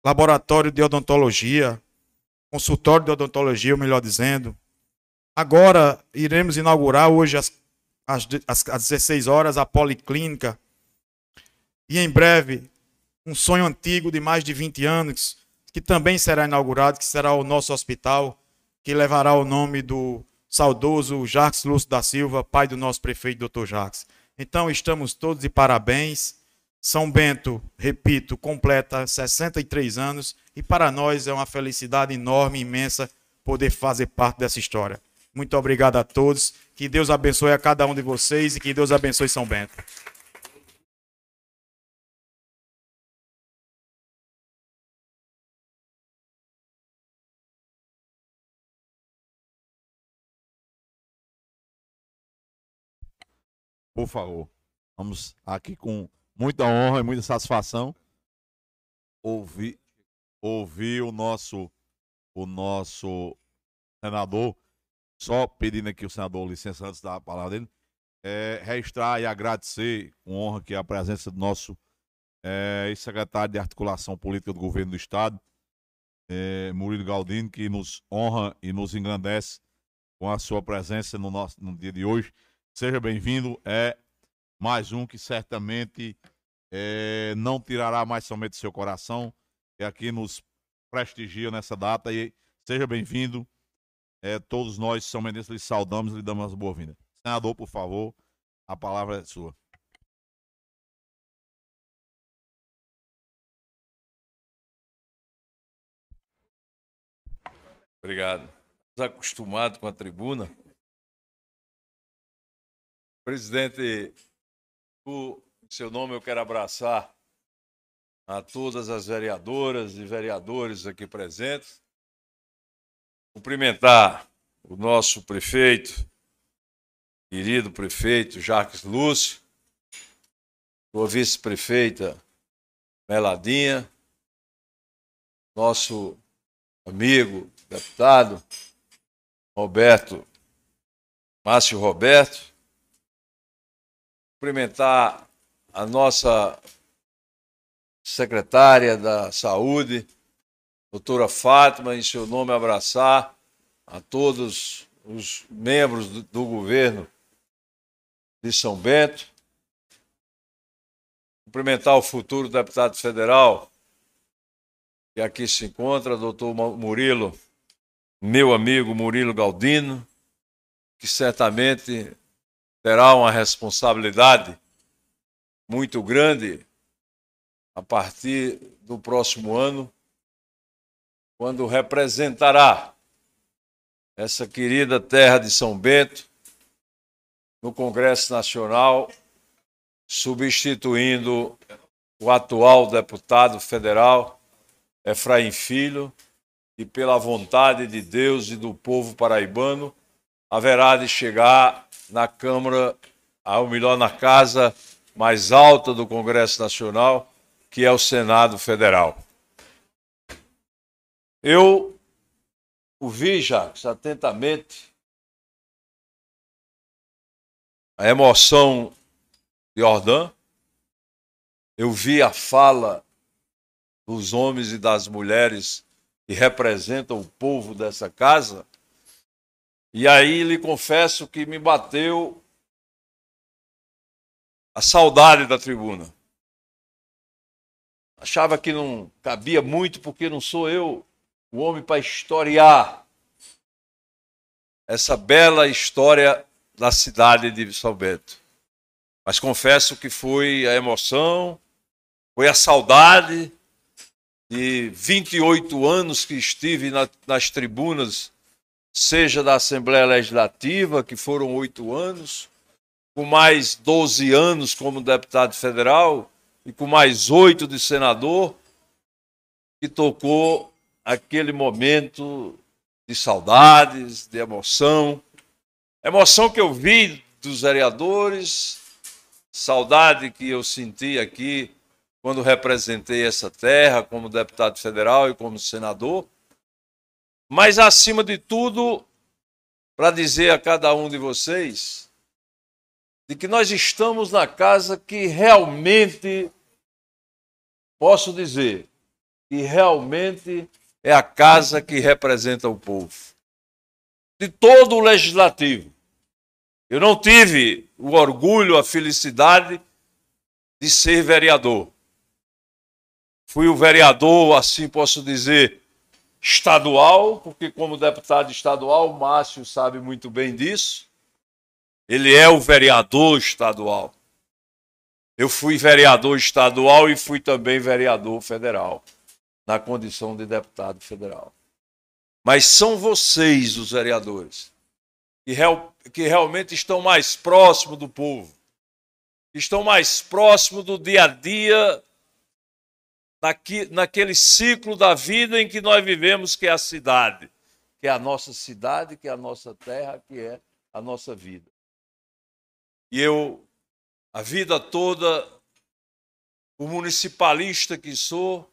laboratório de odontologia, consultório de odontologia, melhor dizendo. Agora iremos inaugurar hoje às, às, às 16 horas a policlínica. E em breve, um sonho antigo de mais de 20 anos, que também será inaugurado, que será o nosso hospital, que levará o nome do saudoso Jacques Lúcio da Silva, pai do nosso prefeito, doutor Jacques. Então, estamos todos de parabéns. São Bento, repito, completa 63 anos e para nós é uma felicidade enorme, imensa, poder fazer parte dessa história. Muito obrigado a todos. Que Deus abençoe a cada um de vocês e que Deus abençoe São Bento. Por favor. Vamos aqui com muita honra e muita satisfação ouvir, o nosso o nosso senador, só pedindo aqui o senador licença antes da palavra dele, é, registrar e agradecer com honra aqui a presença do nosso é, secretário de articulação política do governo do estado, é, Murilo Galdino, que nos honra e nos engrandece com a sua presença no nosso no dia de hoje. Seja bem-vindo. É mais um que certamente é, não tirará mais somente seu coração, que aqui nos prestigia nessa data. E seja bem-vindo. É, todos nós, São Mendes, lhe saudamos e lhe damos as boas-vindas. Senador, por favor, a palavra é sua. Obrigado. Acostumado com a tribuna. Presidente, o seu nome eu quero abraçar a todas as vereadoras e vereadores aqui presentes. Cumprimentar o nosso prefeito, querido prefeito Jacques Lúcio, sua vice-prefeita Meladinha, nosso amigo, deputado Roberto, Márcio Roberto, cumprimentar a nossa secretária da Saúde, doutora Fátima, em seu nome abraçar a todos os membros do, governo de São Bento, cumprimentar o futuro deputado federal que aqui se encontra, doutor Murilo, meu amigo Murilo Galdino, que certamente terá uma responsabilidade muito grande a partir do próximo ano, quando representará essa querida terra de São Bento no Congresso Nacional, substituindo o atual deputado federal Efraim Filho, e pela vontade de Deus e do povo paraibano, haverá de chegar na Câmara, ou melhor, na casa mais alta do Congresso Nacional, que é o Senado Federal. Eu ouvi, Jacques, atentamente a emoção de Ordã, eu vi a fala do dos homens e das mulheres que representam o povo dessa casa. E aí lhe confesso que me bateu a saudade da tribuna. Achava que não cabia muito, porque não sou eu o homem para historiar essa bela história da cidade de São Bento. Mas confesso que foi a emoção, foi a saudade de 28 anos que estive na, nas tribunas, seja da Assembleia Legislativa, que foram oito anos, com mais 12 anos como deputado federal e com mais oito de senador, que tocou aquele momento de saudades, de emoção. Emoção que eu vi dos vereadores, saudade que eu senti aqui quando representei essa terra como deputado federal e como senador. Mas, acima de tudo, para dizer a cada um de vocês de que nós estamos na casa que realmente, posso dizer, que realmente é a casa que representa o povo. De todo o legislativo. Eu não tive o orgulho, a felicidade de ser vereador. Fui o vereador, assim posso dizer, estadual, porque como deputado estadual, Márcio sabe muito bem disso. Ele é o vereador estadual. Eu fui vereador estadual e fui também vereador federal na condição de deputado federal. Mas são vocês, os vereadores, que, real, que realmente estão mais próximos do povo, estão mais próximos do dia a dia, naquele ciclo da vida em que nós vivemos, que é a cidade, que é a nossa cidade, que é a nossa terra, que é a nossa vida. E eu, a vida toda, o municipalista que sou,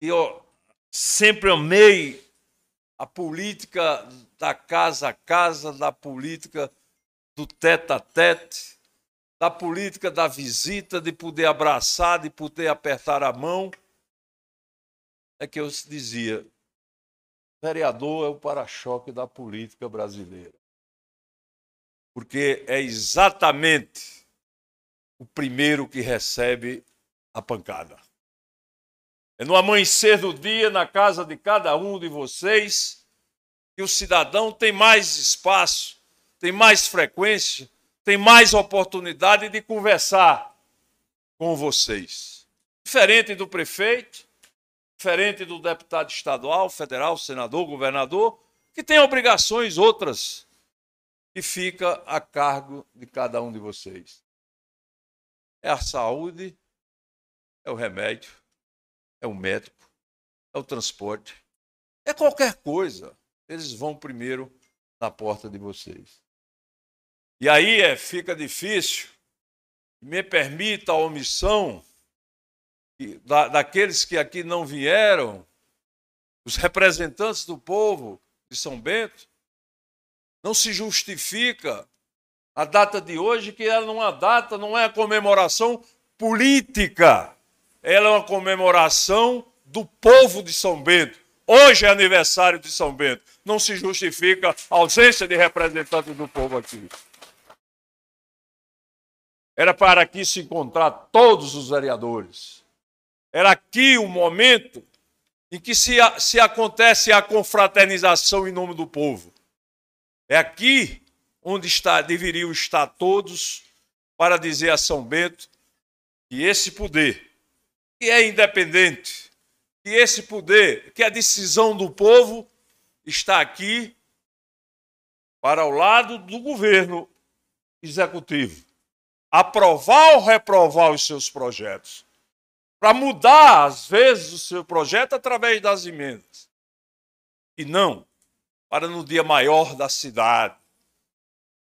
e eu sempre amei a política da casa a casa, da política do tete a tete, da política da visita, de poder abraçar, de poder apertar a mão. É que eu dizia, vereador é o para-choque da política brasileira. Porque é exatamente o primeiro que recebe a pancada. É no amanhecer do dia, na casa de cada um de vocês, que o cidadão tem mais espaço, tem mais frequência, tem mais oportunidade de conversar com vocês. Diferente do prefeito, diferente do deputado estadual, federal, senador, governador, que tem obrigações outras que fica a cargo de cada um de vocês. É a saúde, é o remédio, é o médico, é o transporte, é qualquer coisa. Eles vão primeiro na porta de vocês. E aí é, fica difícil, me permita a omissão da, daqueles que aqui não vieram, os representantes do povo de São Bento, não se justifica a data de hoje, que ela não é uma data, não é a comemoração política ela é uma comemoração do povo de São Bento. Hoje é aniversário de São Bento. Não se justifica a ausência de representantes do povo aqui. Era para aqui se encontrar todos os vereadores. Era aqui o momento em que se, se acontece a confraternização em nome do povo. É aqui onde está, deveriam estar todos para dizer a São Bento que esse poder que é independente, que esse poder, que a decisão do povo está aqui para o lado do governo executivo. Aprovar ou reprovar os seus projetos. Para mudar, às vezes, o seu projeto através das emendas. E não para no dia maior da cidade,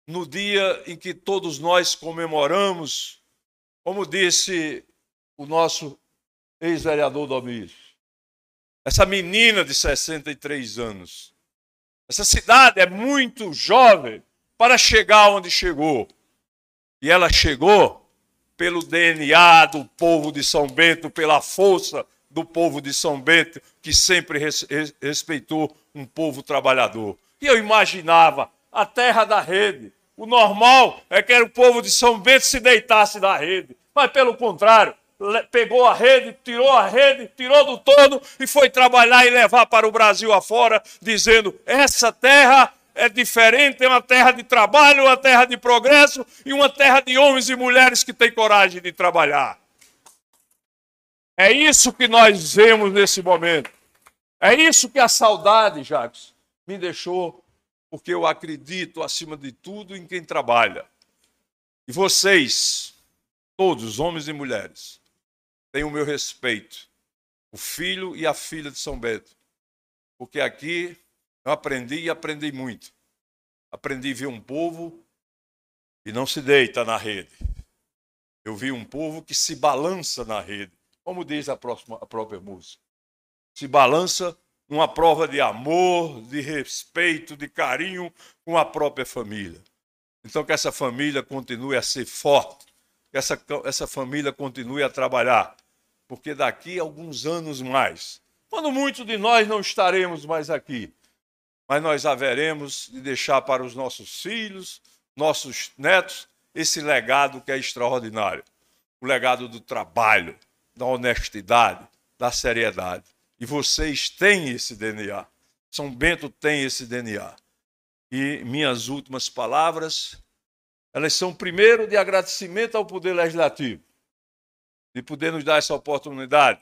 no dia em que todos nós comemoramos, como disse o nosso ex-vereador Domingos. Essa menina de 63 anos. Essa cidade é muito jovem para chegar onde chegou. E ela chegou pelo DNA do povo de São Bento, pela força do povo de São Bento, que sempre res, res, respeitou um povo trabalhador. E eu imaginava a terra da rede. O normal é que o povo de São Bento se deitasse da rede. Mas, pelo contrário, pegou a rede, tirou a rede, tirou do todo e foi trabalhar e levar para o Brasil afora, dizendo: essa terra é diferente, é uma terra de trabalho, uma terra de progresso e uma terra de homens e mulheres que têm coragem de trabalhar. É isso que nós vemos nesse momento. É isso que a saudade, Jacques, me deixou, porque eu acredito, acima de tudo, em quem trabalha. E vocês, todos, homens e mulheres, têm o meu respeito, o filho e a filha de São Bento, porque aqui eu aprendi e aprendi muito. Aprendi a ver um povo que não se deita na rede. Eu vi um povo que se balança na rede, como diz a, próxima, a própria música. Se balança numa prova de amor, de respeito, de carinho com a própria família. Então, que essa família continue a ser forte, que essa, essa família continue a trabalhar, porque daqui a alguns anos mais, quando muitos de nós não estaremos mais aqui, mas nós haveremos de deixar para os nossos filhos, nossos netos, esse legado que é extraordinário. O legado do trabalho, da honestidade, da seriedade. E vocês têm esse DNA. São Bento tem esse DNA. E minhas últimas palavras, elas são primeiro de agradecimento ao Poder Legislativo, de poder nos dar essa oportunidade,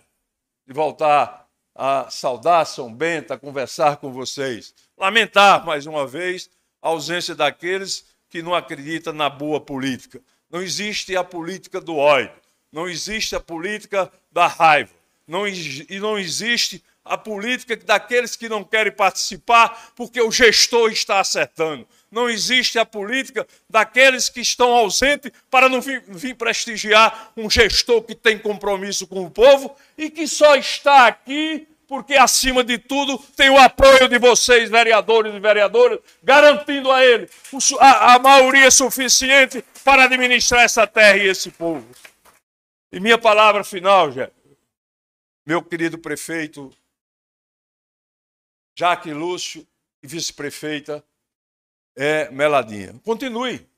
de voltar a saudar São Bento, a conversar com vocês. Lamentar, mais uma vez, a ausência daqueles que não acreditam na boa política. Não existe a política do ódio, não existe a política da raiva, não, e não existe a política daqueles que não querem participar porque o gestor está acertando. Não existe a política daqueles que estão ausentes para não vir, vir, prestigiar um gestor que tem compromisso com o povo e que só está aqui porque, acima de tudo, tem o apoio de vocês, vereadores e vereadoras, garantindo a ele a, a maioria suficiente para administrar essa terra e esse povo. E minha palavra final, Jé, meu querido prefeito Jaque Lúcio e vice-prefeita é Meladinha. Continue.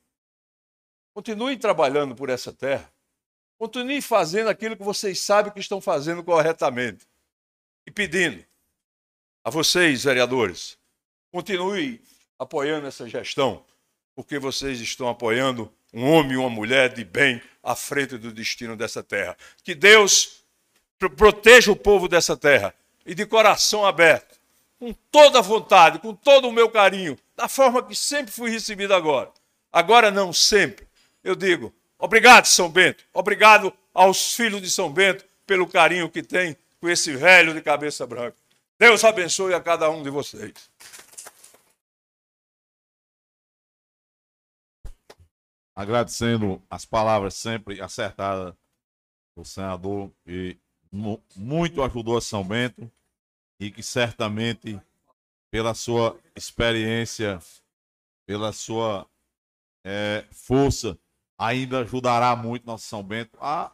Continue trabalhando por essa terra. Continue fazendo aquilo que vocês sabem que estão fazendo corretamente. E pedindo a vocês, vereadores, continue apoiando essa gestão, porque vocês estão apoiando um homem e uma mulher de bem à frente do destino dessa terra. Que Deus proteja o povo dessa terra e de coração aberto com toda a vontade, com todo o meu carinho, da forma que sempre fui recebido agora. Agora não sempre. Eu digo, obrigado, São Bento. Obrigado aos filhos de São Bento pelo carinho que tem com esse velho de cabeça branca. Deus abençoe a cada um de vocês. Agradecendo as palavras sempre acertadas do senador e muito ajudou a São Bento e que certamente, pela sua experiência, pela sua é, força, ainda ajudará muito nosso São Bento a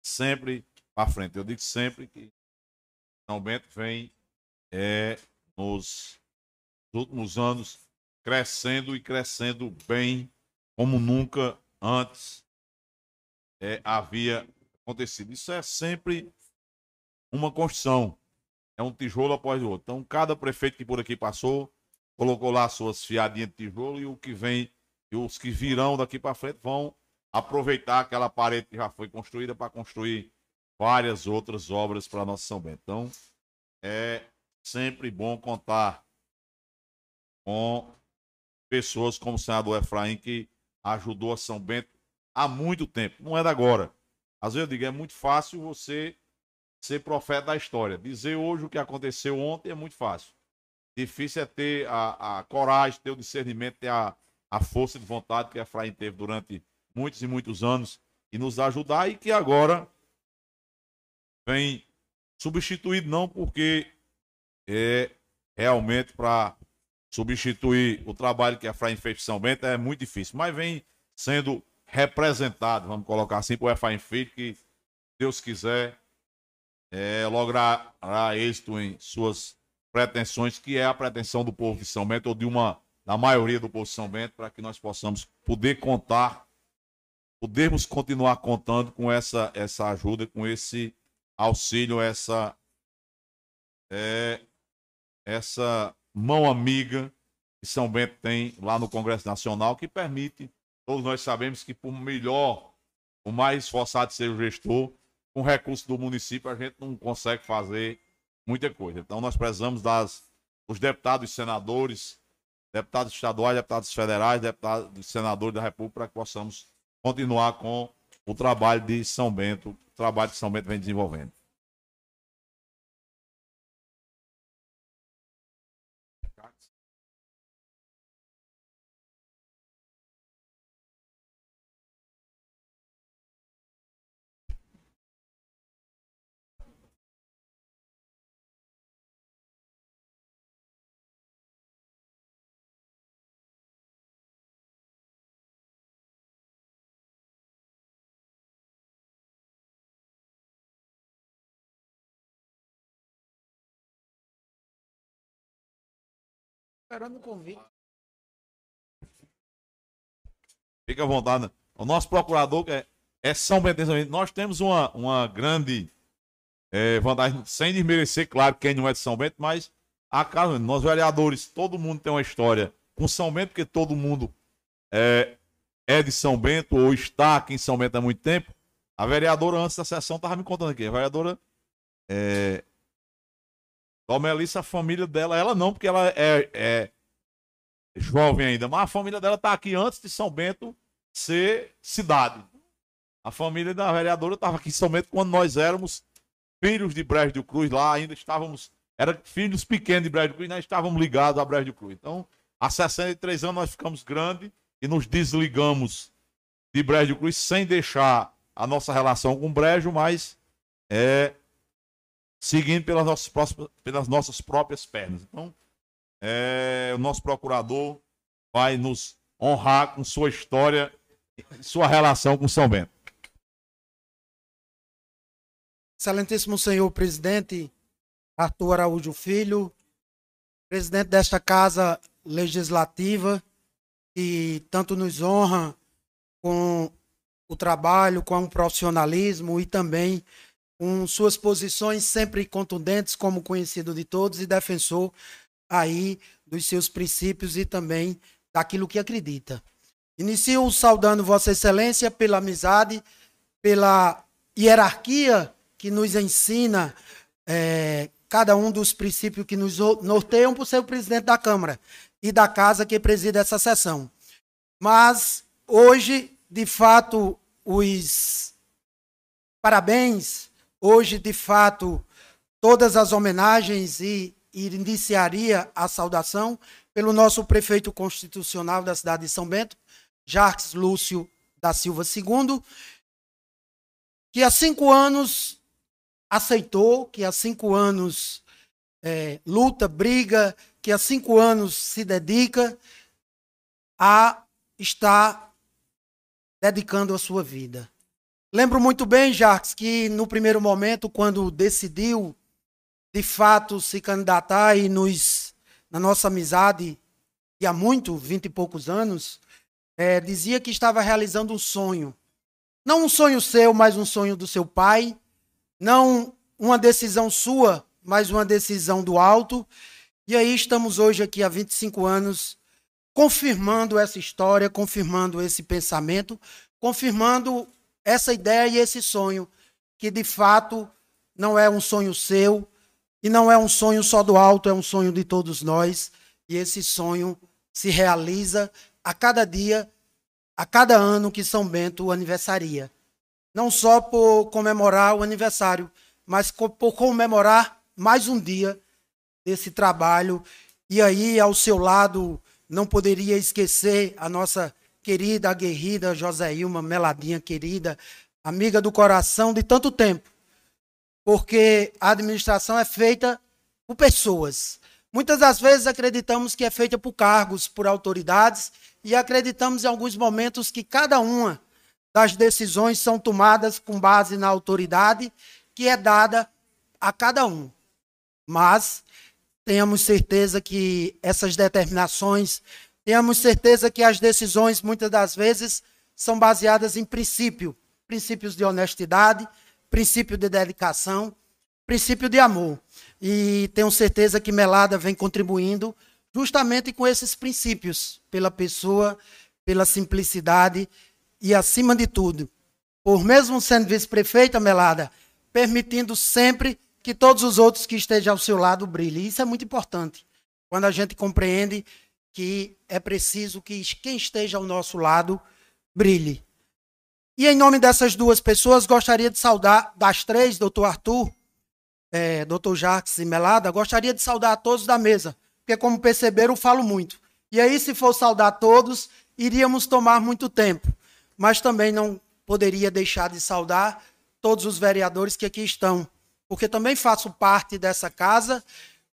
sempre para frente. Eu digo sempre que São Bento vem é, nos últimos anos crescendo e crescendo bem como nunca antes é, havia acontecido. Isso é sempre uma construção. É um tijolo após o outro. Então, cada prefeito que por aqui passou, colocou lá suas fiadinhas de tijolo e o que vem, e os que virão daqui para frente vão aproveitar aquela parede que já foi construída para construir várias outras obras para nossa São Bento. Então, é sempre bom contar com pessoas como o senador Efraim, que ajudou a São Bento há muito tempo. Não é da agora. Às vezes eu digo, é muito fácil você ser profeta da história. Dizer hoje o que aconteceu ontem é muito fácil. Difícil é ter a, a coragem, ter o discernimento, ter a, a força de vontade que Efraim teve durante muitos e muitos anos e nos ajudar e que agora vem substituído não porque é realmente para substituir o trabalho que a Efraim fez em São Bento é muito difícil, mas vem sendo representado, vamos colocar assim, por Efraim Filho, que Deus quiser, é, logrará êxito em suas pretensões, que é a pretensão do povo de São Bento, ou de uma, da maioria do povo de São Bento, para que nós possamos poder contar, podermos continuar contando com essa, essa ajuda, com esse auxílio, essa, é, essa mão amiga que São Bento tem lá no Congresso Nacional, que permite, todos nós sabemos que por melhor, o mais esforçado seja o gestor, com recurso do município a gente não consegue fazer muita coisa. Então nós precisamos das, dos deputados e senadores, deputados estaduais, deputados federais, deputados e senadores da República, para que possamos continuar com o trabalho de São Bento, o trabalho que São Bento vem desenvolvendo. Esperando o convite. Fica à vontade. O nosso procurador é, é São Bentense. Nós temos uma, uma grande é, vantagem, sem desmerecer, claro, quem não é de São Bento, mas a casa, nós vereadores, todo mundo tem uma história com São Bento, porque todo mundo é, é de São Bento ou está aqui em São Bento há muito tempo. A vereadora, antes da sessão, estava me contando aqui. A vereadora é, Dona Melissa, a família dela, ela não, porque ela é, é jovem ainda, mas a família dela está aqui antes de São Bento ser cidade. A família da vereadora estava aqui em São Bento quando nós éramos filhos de Brejo do Cruz, lá ainda estávamos, eram filhos pequenos de Brejo do Cruz, nós estávamos ligados a Brejo do Cruz. Então, há 63 anos nós ficamos grandes e nos desligamos de Brejo do Cruz sem deixar a nossa relação com Brejo, mas é, seguindo pelas nossas, próximas, pelas nossas próprias pernas. Então, é, o nosso procurador vai nos honrar com sua história, sua relação com São Bento. Excelentíssimo senhor presidente Arthur Araújo Filho, presidente desta casa legislativa, que tanto nos honra com o trabalho, com o profissionalismo e também com suas posições sempre contundentes, como conhecido de todos e defensor aí dos seus princípios e também daquilo que acredita. Inicio saudando Vossa Excelência pela amizade, pela hierarquia que nos ensina é, cada um dos princípios que nos norteiam por ser o presidente da Câmara e da casa que preside essa sessão. Mas hoje, de fato, os parabéns Hoje, de fato, todas as homenagens e, e iniciaria a saudação pelo nosso prefeito constitucional da cidade de São Bento, Jacques Lúcio da Silva II, que há cinco anos aceitou, que há cinco anos é, luta, briga, que há cinco anos se dedica a estar dedicando a sua vida. Lembro muito bem, Jacques, que no primeiro momento, quando decidiu de fato se candidatar e nos, na nossa amizade, e há muito, vinte e poucos anos, é, dizia que estava realizando um sonho. Não um sonho seu, mas um sonho do seu pai. Não uma decisão sua, mas uma decisão do alto. E aí estamos hoje aqui há 25 anos confirmando essa história, confirmando esse pensamento, confirmando essa ideia e esse sonho, que de fato não é um sonho seu e não é um sonho só do alto, é um sonho de todos nós. E esse sonho se realiza a cada dia, a cada ano que São Bento aniversaria. Não só por comemorar o aniversário, mas por comemorar mais um dia desse trabalho. E aí, ao seu lado, não poderia esquecer a nossa querida, aguerrida Joséilma Meladinha, querida, amiga do coração de tanto tempo. Porque a administração é feita por pessoas. Muitas das vezes acreditamos que é feita por cargos, por autoridades, e acreditamos em alguns momentos que cada uma das decisões são tomadas com base na autoridade que é dada a cada um. Mas tenhamos certeza que essas determinações, tenhamos certeza que as decisões, muitas das vezes, são baseadas em princípio, princípios de honestidade, princípio de dedicação, princípio de amor. E tenho certeza que Melada vem contribuindo justamente com esses princípios, pela pessoa, pela simplicidade e, acima de tudo, por mesmo sendo vice-prefeita, Melada, permitindo sempre que todos os outros que estejam ao seu lado brilhem. Isso é muito importante. Quando a gente compreende que é preciso que quem esteja ao nosso lado brilhe. E em nome dessas duas pessoas, gostaria de saudar, das três, doutor Arthur, é, doutor Jacques e Melada, gostaria de saudar a todos da mesa, porque como perceberam, falo muito. E aí, se for saudar todos, iríamos tomar muito tempo. Mas também não poderia deixar de saudar todos os vereadores que aqui estão porque também faço parte dessa casa,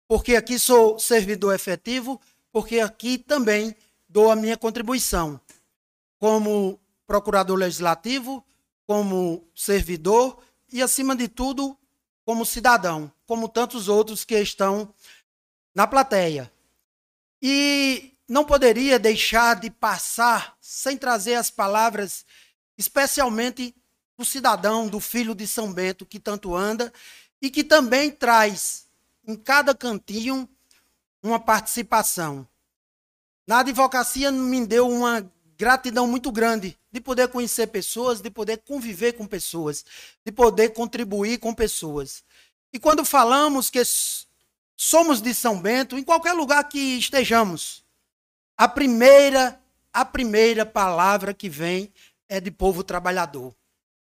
porque aqui sou servidor efetivo, porque aqui também dou a minha contribuição como procurador legislativo, como servidor e, acima de tudo, como cidadão, como tantos outros que estão na plateia. E não poderia deixar de passar sem trazer as palavras, especialmente do cidadão, do filho de São Bento que tanto anda e que também traz em cada cantinho uma participação. Na advocacia me deu uma gratidão muito grande de poder conhecer pessoas, de poder conviver com pessoas, de poder contribuir com pessoas. E quando falamos que somos de São Bento, em qualquer lugar que estejamos, a primeira a primeira palavra que vem é de povo trabalhador.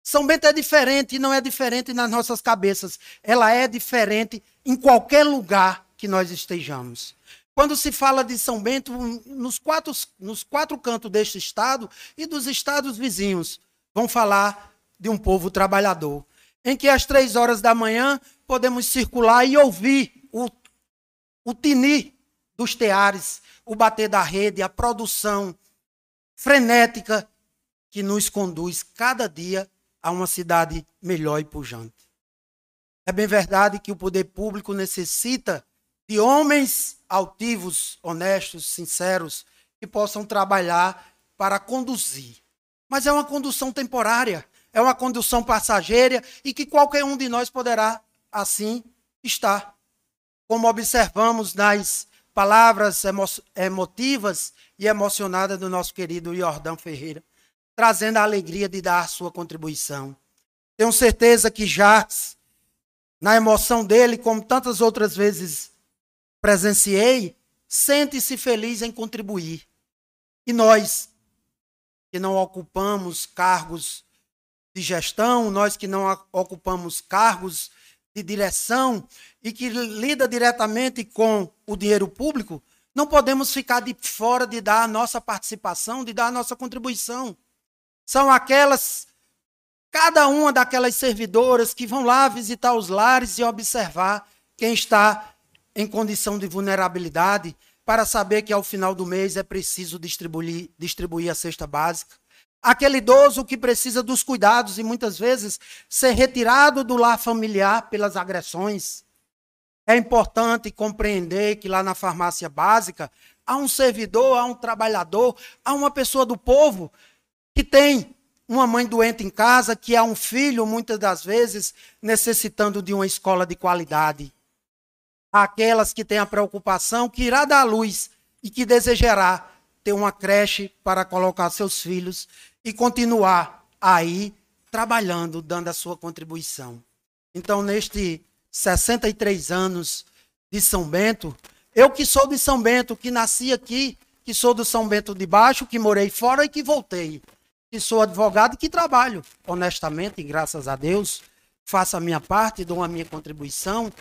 São Bento é diferente e não é diferente nas nossas cabeças. Ela é diferente em qualquer lugar que nós estejamos. Quando se fala de São Bento, nos quatro, nos quatro cantos deste estado e dos estados vizinhos, vão falar de um povo trabalhador. Em que às três horas da manhã podemos circular e ouvir o, o tinir dos teares, o bater da rede, a produção frenética que nos conduz cada dia a uma cidade melhor e pujante. É bem verdade que o poder público necessita de homens altivos, honestos, sinceros, que possam trabalhar para conduzir. Mas é uma condução temporária, é uma condução passageira e que qualquer um de nós poderá assim estar. Como observamos nas palavras emo emotivas e emocionadas do nosso querido Jordão Ferreira trazendo a alegria de dar a sua contribuição. Tenho certeza que Jacques, na emoção dele, como tantas outras vezes presenciei, sente-se feliz em contribuir. E nós, que não ocupamos cargos de gestão, nós que não ocupamos cargos de direção e que lida diretamente com o dinheiro público, não podemos ficar de fora de dar a nossa participação, de dar a nossa contribuição. São aquelas, cada uma daquelas servidoras que vão lá visitar os lares e observar quem está em condição de vulnerabilidade, para saber que ao final do mês é preciso distribuir, distribuir a cesta básica. Aquele idoso que precisa dos cuidados e muitas vezes ser retirado do lar familiar pelas agressões. É importante compreender que lá na farmácia básica há um servidor, há um trabalhador, há uma pessoa do povo que tem uma mãe doente em casa, que há um filho, muitas das vezes, necessitando de uma escola de qualidade. Aquelas que têm a preocupação que irá dar luz e que desejará ter uma creche para colocar seus filhos e continuar aí trabalhando, dando a sua contribuição. Então, neste 63 anos de São Bento, eu que sou de São Bento, que nasci aqui, que sou do São Bento de Baixo, que morei fora e que voltei que sou advogado e que trabalho honestamente, graças a Deus, faço a minha parte, dou a minha contribuição,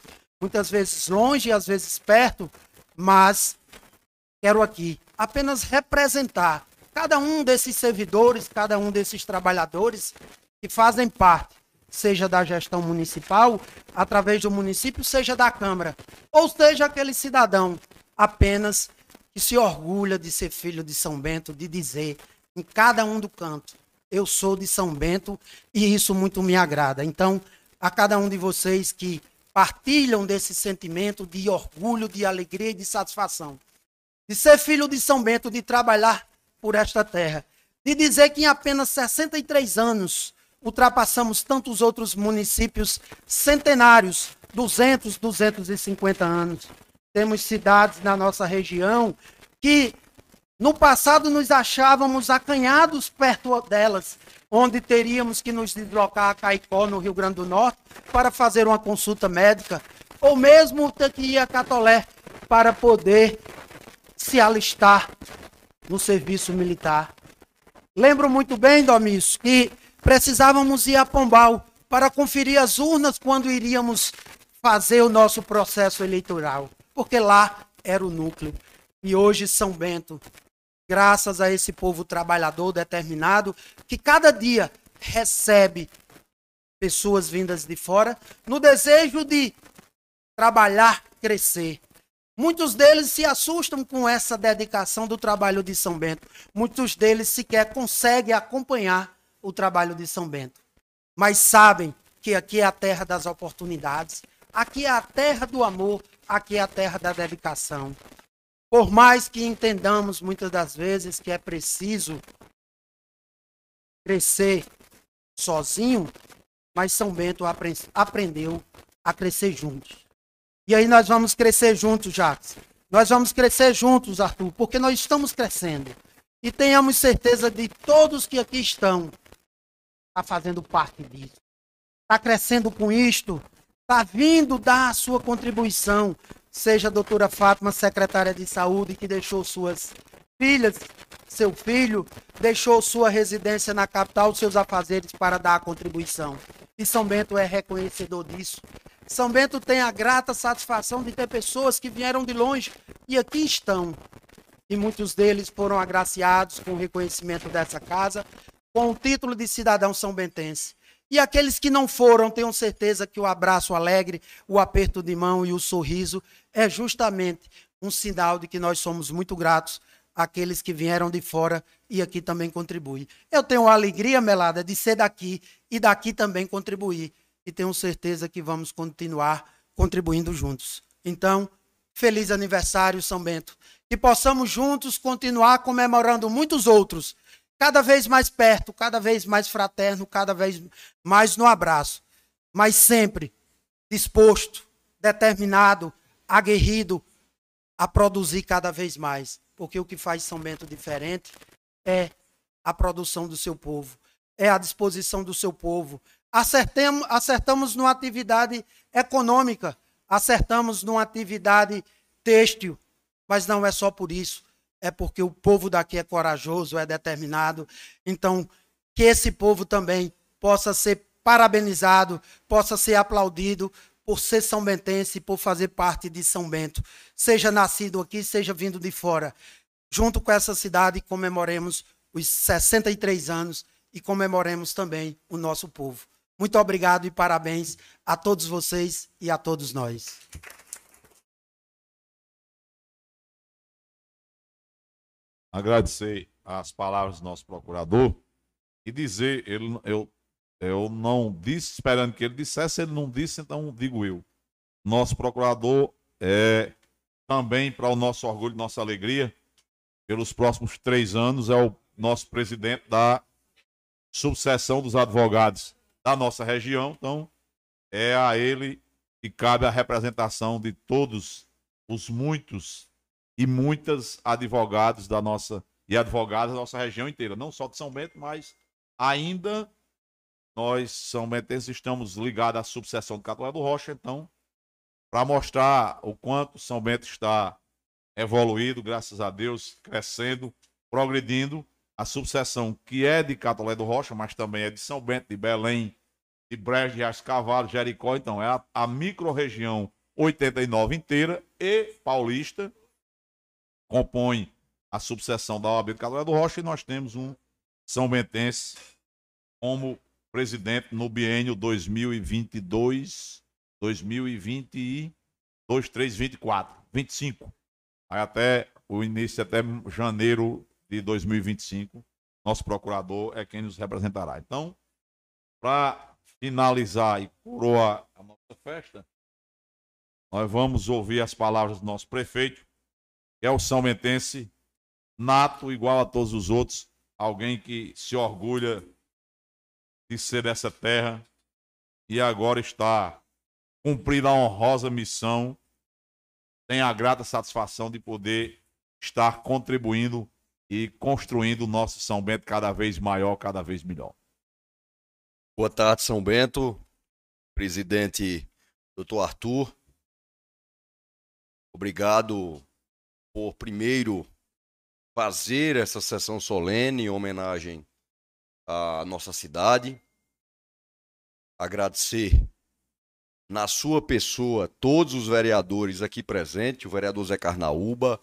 muitas vezes longe, às vezes perto, mas quero aqui apenas representar cada um desses servidores, cada um desses trabalhadores que fazem parte, seja da gestão municipal, através do município, seja da Câmara, ou seja aquele cidadão apenas que se orgulha de ser filho de São Bento, de dizer em cada um do canto. eu sou de São Bento e isso muito me agrada. Então, a cada um de vocês que partilham desse sentimento de orgulho, de alegria e de satisfação, de ser filho de São Bento, de trabalhar por esta terra, de dizer que em apenas 63 anos ultrapassamos tantos outros municípios centenários, 200, 250 anos. Temos cidades na nossa região que no passado nos achávamos acanhados perto delas, onde teríamos que nos deslocar a Caicó, no Rio Grande do Norte, para fazer uma consulta médica, ou mesmo ter que ir a Catolé para poder se alistar no serviço militar. Lembro muito bem, Domício, que precisávamos ir a Pombal para conferir as urnas quando iríamos fazer o nosso processo eleitoral, porque lá era o núcleo. E hoje São Bento, graças a esse povo trabalhador determinado, que cada dia recebe pessoas vindas de fora, no desejo de trabalhar, crescer. Muitos deles se assustam com essa dedicação do trabalho de São Bento. Muitos deles sequer conseguem acompanhar o trabalho de São Bento. Mas sabem que aqui é a terra das oportunidades, aqui é a terra do amor, aqui é a terra da dedicação. Por mais que entendamos muitas das vezes que é preciso crescer sozinho, mas São Bento aprendeu a crescer juntos. E aí nós vamos crescer juntos, Jacques. Nós vamos crescer juntos, Arthur, porque nós estamos crescendo. E tenhamos certeza de todos que aqui estão está fazendo parte disso. Está crescendo com isto, está vindo dar a sua contribuição. Seja a doutora Fátima, secretária de saúde, que deixou suas filhas, seu filho, deixou sua residência na capital, seus afazeres para dar a contribuição. E São Bento é reconhecedor disso. São Bento tem a grata satisfação de ter pessoas que vieram de longe e aqui estão. E muitos deles foram agraciados com o reconhecimento dessa casa, com o título de cidadão são bentense. E aqueles que não foram, tenham certeza que o abraço alegre, o aperto de mão e o sorriso é justamente um sinal de que nós somos muito gratos àqueles que vieram de fora e aqui também contribuem. Eu tenho a alegria, Melada, de ser daqui e daqui também contribuir. E tenho certeza que vamos continuar contribuindo juntos. Então, feliz aniversário, São Bento. Que possamos juntos continuar comemorando muitos outros cada vez mais perto, cada vez mais fraterno, cada vez mais no abraço, mas sempre disposto, determinado, aguerrido a produzir cada vez mais, porque o que faz São Bento diferente é a produção do seu povo, é a disposição do seu povo. Acertamos, acertamos numa atividade econômica, acertamos numa atividade têxtil, mas não é só por isso é porque o povo daqui é corajoso, é determinado. Então, que esse povo também possa ser parabenizado, possa ser aplaudido por ser São Bentense, por fazer parte de São Bento. Seja nascido aqui, seja vindo de fora. Junto com essa cidade, comemoremos os 63 anos e comemoremos também o nosso povo. Muito obrigado e parabéns a todos vocês e a todos nós. Agradecer as palavras do nosso procurador e dizer, ele, eu, eu não disse esperando que ele dissesse, ele não disse, então digo eu. Nosso procurador é também, para o nosso orgulho, nossa alegria, pelos próximos três anos, é o nosso presidente da subseção dos advogados da nossa região. Então, é a ele que cabe a representação de todos os muitos e muitas advogados da nossa e advogadas da nossa região inteira, não só de São Bento, mas ainda nós, São Bentenses, estamos ligados à subseção do Catolé do Rocha, então, para mostrar o quanto São Bento está evoluído, graças a Deus, crescendo, progredindo, a subseção que é de Catolé do Rocha, mas também é de São Bento, de Belém, de Brejo, de Ars Cavalo, Jericó, então é a, a micro-região 89 inteira e paulista, compõe a subseção da OAB de Caldeira do Rocha e nós temos um São Bentense como presidente no biênio 2022, 2022, 3, 24, 25. Aí até o início, até janeiro de 2025, nosso procurador é quem nos representará. Então, para finalizar e coroar a nossa festa, nós vamos ouvir as palavras do nosso prefeito, é o São Bentense, nato, igual a todos os outros, alguém que se orgulha de ser dessa terra e agora está cumprindo a honrosa missão, tem a grata satisfação de poder estar contribuindo e construindo o nosso São Bento cada vez maior, cada vez melhor. Boa tarde, São Bento. Presidente Dr. Arthur. Obrigado por primeiro fazer essa sessão solene em homenagem à nossa cidade. Agradecer na sua pessoa todos os vereadores aqui presentes, o vereador Zé Carnaúba,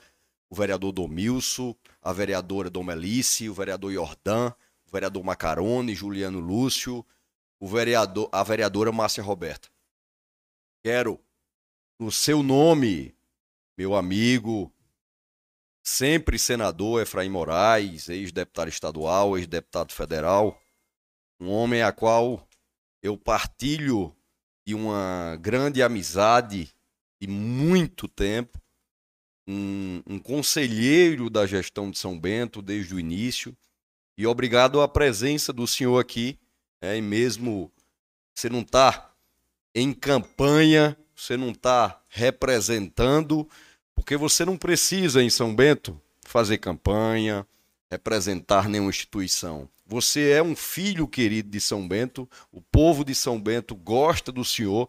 o vereador Domilson, a vereadora Domelice, o vereador Jordan, o vereador Macarone, Juliano Lúcio, o vereador, a vereadora Márcia Roberta. Quero, no seu nome, meu amigo, sempre senador Efraim Moraes, ex-deputado estadual, ex-deputado federal, um homem a qual eu partilho de uma grande amizade de muito tempo, um, um conselheiro da gestão de São Bento desde o início, e obrigado à presença do senhor aqui, é, e mesmo você não está em campanha, você não está representando, porque você não precisa, em São Bento, fazer campanha, representar nenhuma instituição. Você é um filho querido de São Bento, o povo de São Bento gosta do senhor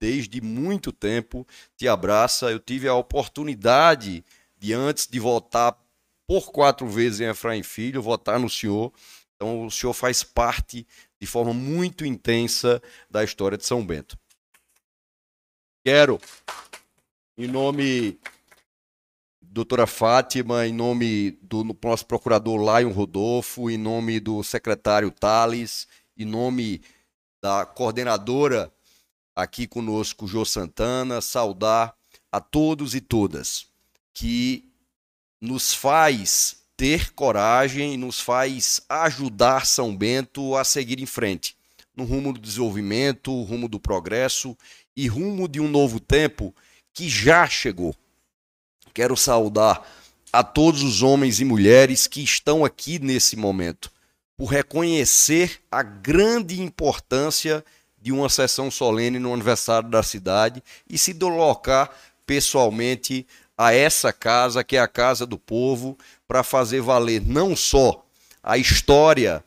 desde muito tempo, te abraça. Eu tive a oportunidade de, antes de votar por quatro vezes em Efraim Filho, votar no senhor. Então, o senhor faz parte de forma muito intensa da história de São Bento. Quero, em nome doutora Fátima, em nome do nosso procurador Lion Rodolfo, em nome do secretário Thales, em nome da coordenadora aqui conosco, Jô Santana, saudar a todos e todas que nos faz ter coragem, nos faz ajudar São Bento a seguir em frente, no rumo do desenvolvimento, rumo do progresso e rumo de um novo tempo que já chegou. Quero saudar a todos os homens e mulheres que estão aqui nesse momento, por reconhecer a grande importância de uma sessão solene no aniversário da cidade e se deslocar pessoalmente a essa casa, que é a casa do povo, para fazer valer não só a história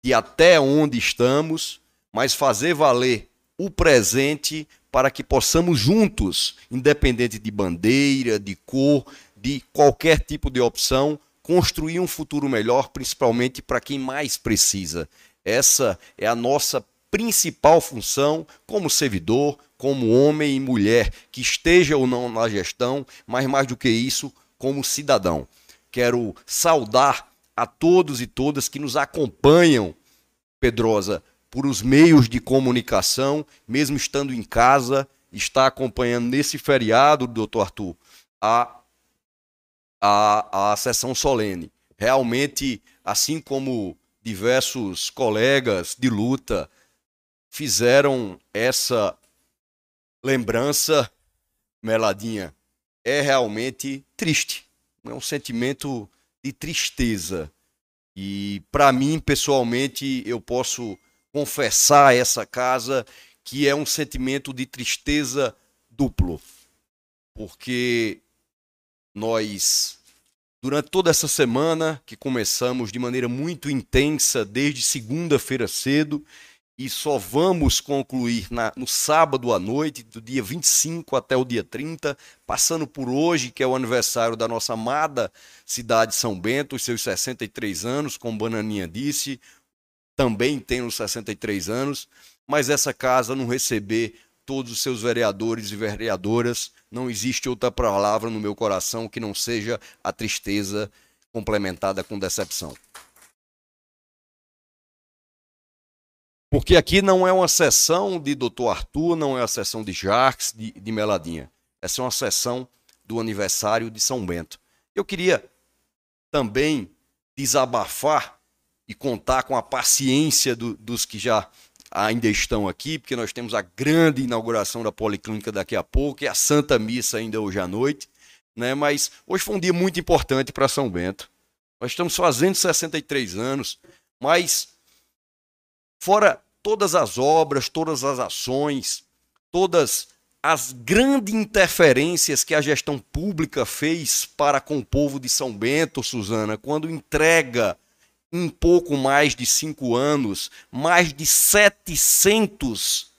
de até onde estamos, mas fazer valer o presente para que possamos juntos, independente de bandeira, de cor, de qualquer tipo de opção, construir um futuro melhor, principalmente para quem mais precisa. Essa é a nossa principal função como servidor, como homem e mulher que esteja ou não na gestão, mas mais do que isso, como cidadão. Quero saudar a todos e todas que nos acompanham, Pedrosa, por os meios de comunicação, mesmo estando em casa, está acompanhando nesse feriado, doutor Arthur, a, a, a sessão solene. Realmente, assim como diversos colegas de luta fizeram essa lembrança, Meladinha, é realmente triste. É um sentimento de tristeza. E para mim, pessoalmente, eu posso confessar a essa casa que é um sentimento de tristeza duplo. Porque nós, durante toda essa semana, que começamos de maneira muito intensa, desde segunda-feira cedo, e só vamos concluir na, no sábado à noite, do dia 25 até o dia 30, passando por hoje, que é o aniversário da nossa amada cidade de São Bento, os seus 63 anos, como Bananinha disse, também tem os 63 anos, mas essa casa não receber todos os seus vereadores e vereadoras, não existe outra palavra no meu coração que não seja a tristeza complementada com decepção. Porque aqui não é uma sessão de Dr. Arthur, não é uma sessão de Jacques, de, de Meladinha. Essa é uma sessão do aniversário de São Bento. Eu queria também desabafar e contar com a paciência do, dos que já ainda estão aqui, porque nós temos a grande inauguração da Policlínica daqui a pouco e a Santa Missa ainda hoje à noite. Né? Mas hoje foi um dia muito importante para São Bento. Nós estamos fazendo 63 anos, mas fora todas as obras, todas as ações, todas as grandes interferências que a gestão pública fez para com o povo de São Bento, Suzana, quando entrega em pouco mais de cinco anos mais de 700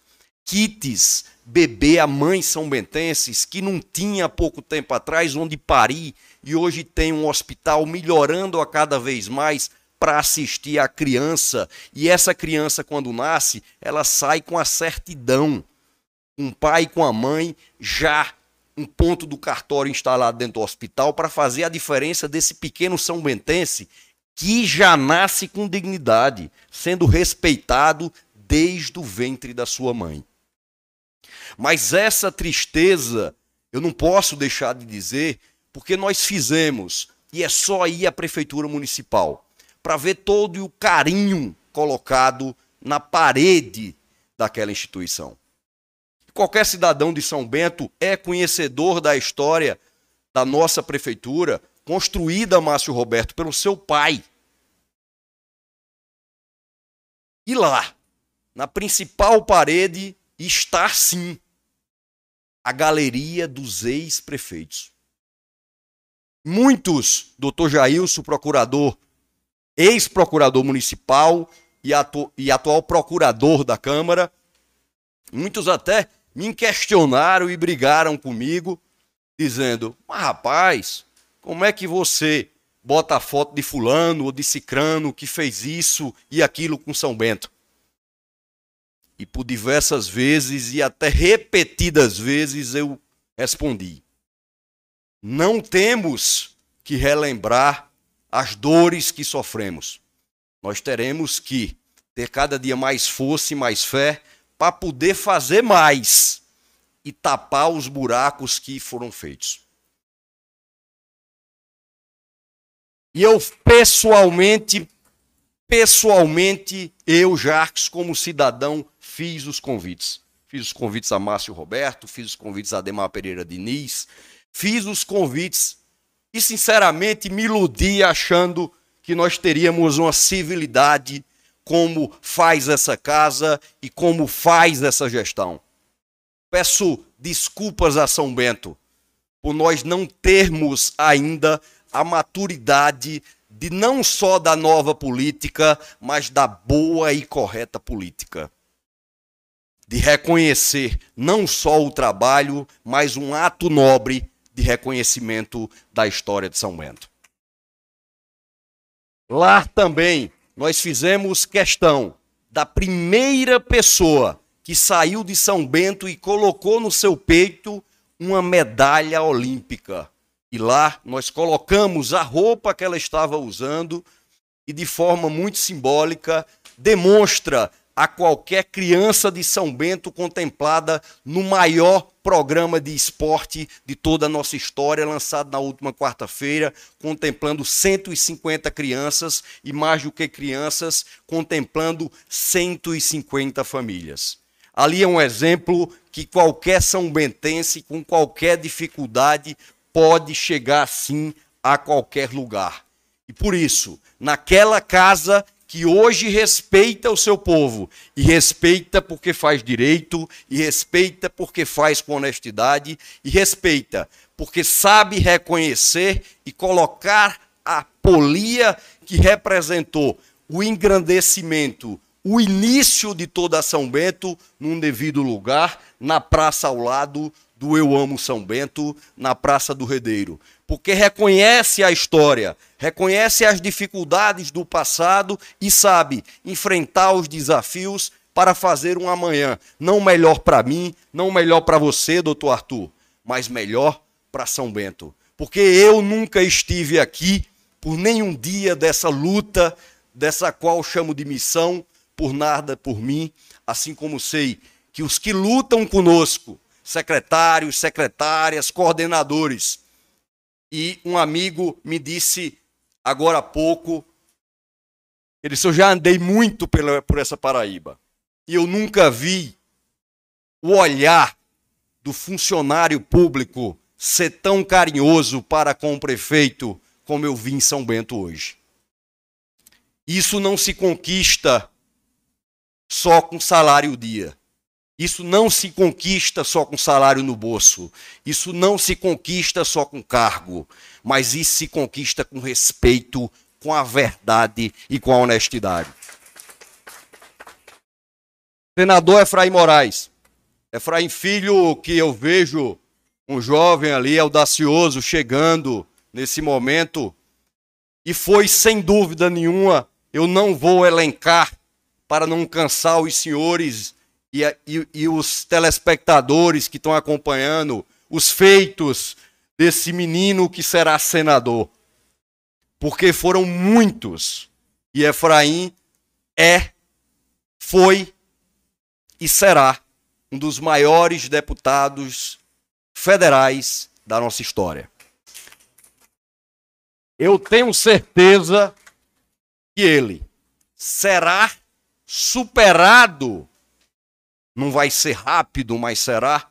kits bebê a mães são bentenses que não tinha pouco tempo atrás onde parir e hoje tem um hospital melhorando a cada vez mais para assistir a criança. E essa criança quando nasce ela sai com a certidão. Um pai com a mãe, já um ponto do cartório instalado dentro do hospital para fazer a diferença desse pequeno São Bentense que já nasce com dignidade, sendo respeitado desde o ventre da sua mãe. Mas essa tristeza eu não posso deixar de dizer, porque nós fizemos, e é só ir à prefeitura municipal, para ver todo o carinho colocado na parede daquela instituição. Qualquer cidadão de São Bento é conhecedor da história da nossa prefeitura, construída, Márcio Roberto, pelo seu pai. E lá, na principal parede, está sim a galeria dos ex-prefeitos. Muitos, doutor Jailson, procurador, ex-procurador municipal e, atu e atual procurador da Câmara, muitos até me questionaram e brigaram comigo, dizendo: Mas rapaz, como é que você bota a foto de Fulano ou de Cicrano que fez isso e aquilo com São Bento? E por diversas vezes e até repetidas vezes eu respondi: Não temos que relembrar as dores que sofremos. Nós teremos que ter cada dia mais força e mais fé para poder fazer mais e tapar os buracos que foram feitos. E eu pessoalmente, pessoalmente, eu, Jarques, como cidadão, fiz os convites. Fiz os convites a Márcio Roberto, fiz os convites a Ademar Pereira Diniz, fiz os convites e, sinceramente, me iludi achando que nós teríamos uma civilidade como faz essa casa e como faz essa gestão. Peço desculpas a São Bento por nós não termos ainda a maturidade de não só da nova política, mas da boa e correta política. De reconhecer não só o trabalho, mas um ato nobre de reconhecimento da história de São Bento. Lá também nós fizemos questão da primeira pessoa que saiu de São Bento e colocou no seu peito uma medalha olímpica. E lá nós colocamos a roupa que ela estava usando e de forma muito simbólica demonstra a qualquer criança de São Bento contemplada no maior programa de esporte de toda a nossa história, lançado na última quarta-feira, contemplando 150 crianças e mais do que crianças, contemplando 150 famílias. Ali é um exemplo que qualquer São Bentense, com qualquer dificuldade, pode chegar sim a qualquer lugar. E por isso, naquela casa que hoje respeita o seu povo, e respeita porque faz direito, e respeita porque faz com honestidade, e respeita porque sabe reconhecer e colocar a polia que representou o engrandecimento, o início de toda São Bento num devido lugar, na praça ao lado do Eu Amo São Bento, na Praça do Redeiro. Porque reconhece a história, reconhece as dificuldades do passado e sabe enfrentar os desafios para fazer um amanhã. Não melhor para mim, não melhor para você, doutor Arthur, mas melhor para São Bento. Porque eu nunca estive aqui por nenhum dia dessa luta, dessa qual chamo de missão, por nada por mim, assim como sei que os que lutam conosco, secretários, secretárias, coordenadores, e um amigo me disse agora há pouco, Ele disse: Eu já andei muito pela, por essa Paraíba. E eu nunca vi o olhar do funcionário público ser tão carinhoso para com o prefeito como eu vi em São Bento hoje. Isso não se conquista só com salário dia. Isso não se conquista só com salário no bolso. Isso não se conquista só com cargo. Mas isso se conquista com respeito, com a verdade e com a honestidade. Senador Efraim Moraes. Efraim Filho, que eu vejo um jovem ali audacioso chegando nesse momento. E foi sem dúvida nenhuma, eu não vou elencar para não cansar os senhores e, e, e os telespectadores que estão acompanhando os feitos desse menino que será senador. Porque foram muitos. E Efraim é, foi e será um dos maiores deputados federais da nossa história. Eu tenho certeza que ele será superado, não vai ser rápido, mas será,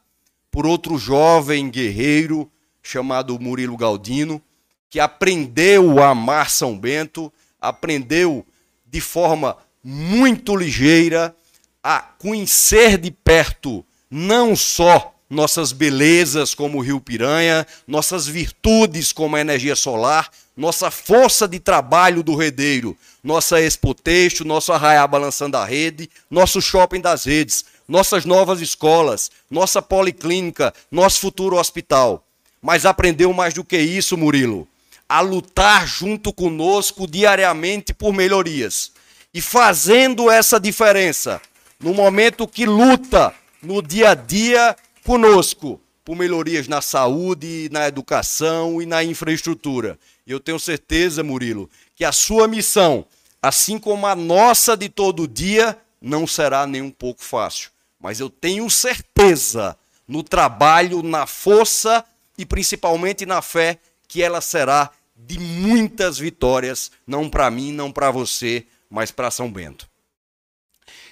por outro jovem guerreiro chamado Murilo Galdino, que aprendeu a amar São Bento, aprendeu de forma muito ligeira a conhecer de perto não só nossas belezas como o Rio Piranha, nossas virtudes como a energia solar, nossa força de trabalho do redeiro, nossa Expo Texto, nosso Arraiá Balançando a Rede, nosso Shopping das Redes, nossas novas escolas, nossa policlínica, nosso futuro hospital. Mas aprendeu mais do que isso, Murilo, a lutar junto conosco diariamente por melhorias. E fazendo essa diferença, no momento que luta no dia a dia conosco por melhorias na saúde, na educação e na infraestrutura. E eu tenho certeza, Murilo, que a sua missão, assim como a nossa de todo dia, não será nem um pouco fácil. Mas eu tenho certeza no trabalho, na força e principalmente na fé que ela será de muitas vitórias, não para mim, não para você, mas para São Bento.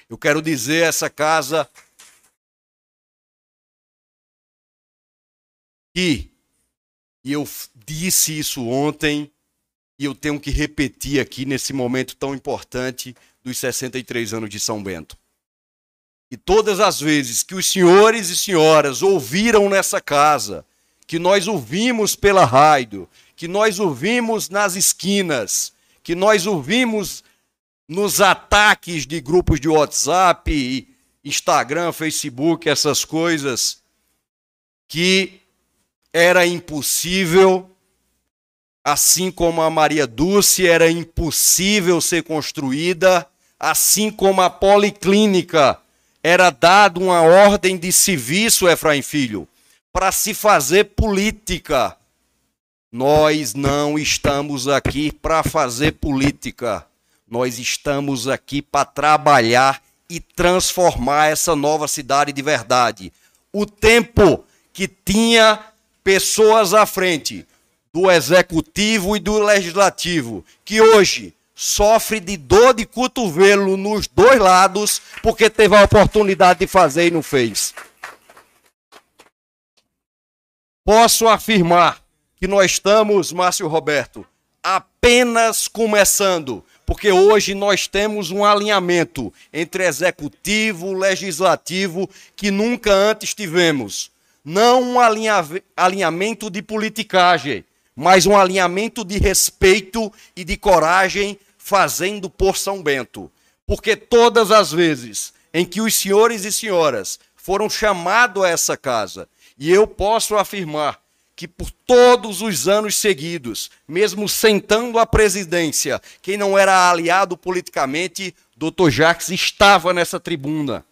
Eu quero dizer essa casa que, e eu disse isso ontem, e eu tenho que repetir aqui nesse momento tão importante dos 63 anos de São Bento. E todas as vezes que os senhores e senhoras ouviram nessa casa, que nós ouvimos pela rádio, que nós ouvimos nas esquinas, que nós ouvimos nos ataques de grupos de WhatsApp, Instagram, Facebook, essas coisas, que era impossível, assim como a Maria Dulce era impossível ser construída, assim como a policlínica era dado uma ordem de serviço, Efraim Filho, para se fazer política. Nós não estamos aqui para fazer política. Nós estamos aqui para trabalhar e transformar essa nova cidade de verdade. O tempo que tinha pessoas à frente do executivo e do legislativo, que hoje sofre de dor de cotovelo nos dois lados, porque teve a oportunidade de fazer e não fez. Posso afirmar que nós estamos, Márcio Roberto, apenas começando, porque hoje nós temos um alinhamento entre executivo legislativo que nunca antes tivemos não um alinhamento de politicagem, mas um alinhamento de respeito e de coragem, fazendo por São Bento. Porque todas as vezes em que os senhores e senhoras foram chamados a essa casa, e eu posso afirmar que por todos os anos seguidos, mesmo sentando a presidência, quem não era aliado politicamente, Dr. Jacques estava nessa tribuna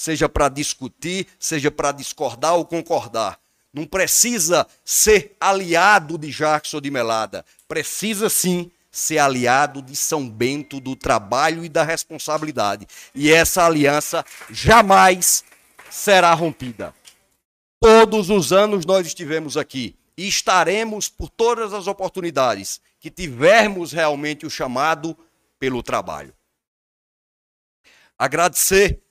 seja para discutir, seja para discordar ou concordar. Não precisa ser aliado de Jackson de Melada. Precisa sim ser aliado de São Bento do trabalho e da responsabilidade. E essa aliança jamais será rompida. Todos os anos nós estivemos aqui e estaremos por todas as oportunidades que tivermos realmente o chamado pelo trabalho. agradecer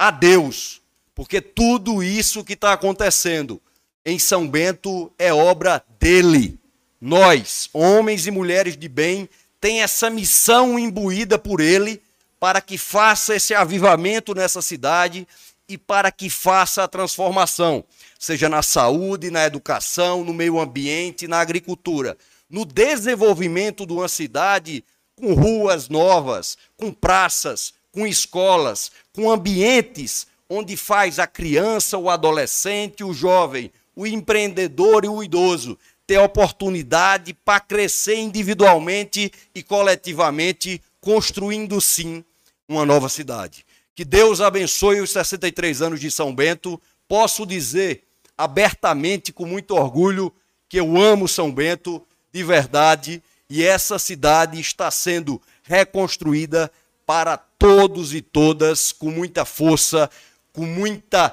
a Deus, porque tudo isso que está acontecendo em São Bento é obra dele. Nós, homens e mulheres de bem, tem essa missão imbuída por ele para que faça esse avivamento nessa cidade e para que faça a transformação, seja na saúde, na educação, no meio ambiente, na agricultura, no desenvolvimento de uma cidade com ruas novas, com praças, com escolas, com ambientes onde faz a criança, o adolescente, o jovem, o empreendedor e o idoso ter oportunidade para crescer individualmente e coletivamente, construindo sim uma nova cidade. Que Deus abençoe os 63 anos de São Bento. Posso dizer abertamente, com muito orgulho, que eu amo São Bento de verdade e essa cidade está sendo reconstruída para todos e todas com muita força, com muita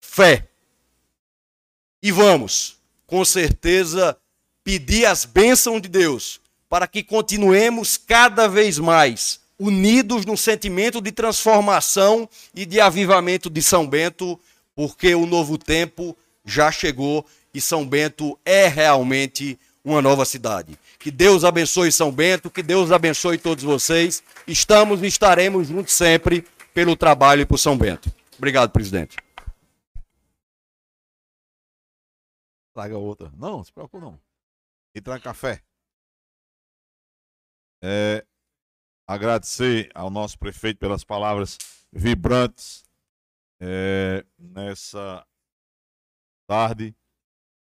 fé. E vamos com certeza, pedir as bênçãos de Deus para que continuemos cada vez mais unidos no sentimento de transformação e de avivamento de São Bento, porque o novo tempo já chegou e São Bento é realmente uma nova cidade. Que Deus abençoe São Bento, que Deus abençoe todos vocês. Estamos e estaremos juntos sempre pelo trabalho e por São Bento. Obrigado, presidente. Traga outra. Não, se preocupe não. E café. É, agradecer ao nosso prefeito pelas palavras vibrantes é, nessa tarde.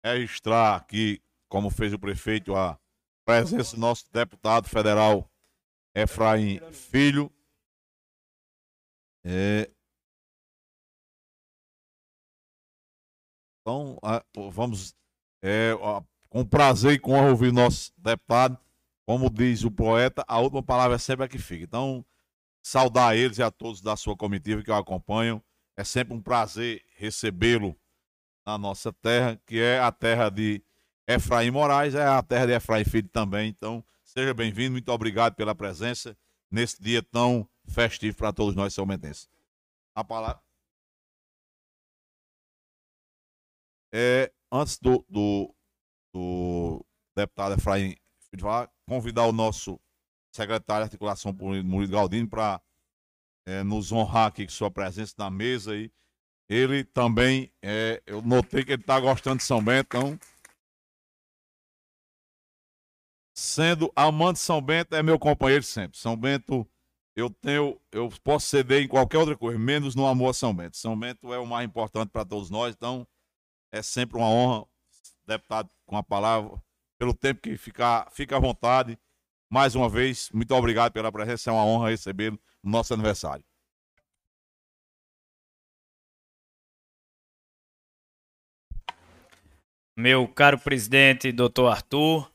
Registrar aqui, como fez o prefeito, a presença do nosso deputado federal Efraim Filho. É, então, vamos é, com prazer e com honra ouvir nosso deputado. Como diz o poeta, a última palavra é sempre a que fica. Então, saudar eles e a todos da sua comitiva que o acompanham. É sempre um prazer recebê-lo na nossa terra, que é a terra de Efraim Moraes, é a terra de Efraim Filho também. Então, seja bem-vindo, muito obrigado pela presença nesse dia tão festivo para todos nós salmentenses. A palavra. É, antes do, do, do deputado Efraim convidar o nosso secretário de articulação Murilo Galdino para é, nos honrar aqui com sua presença na mesa aí. Ele também, é, eu notei que ele está gostando de São Bento, então. Sendo amante de São Bento, é meu companheiro sempre. São Bento, eu tenho, eu posso ceder em qualquer outra coisa, menos no amor a São Bento. São Bento é o mais importante para todos nós, então é sempre uma honra, deputado, com a palavra, pelo tempo que ficar, fica à vontade. Mais uma vez, muito obrigado pela presença, é uma honra recebê-lo no nosso aniversário. Meu caro presidente, doutor Arthur,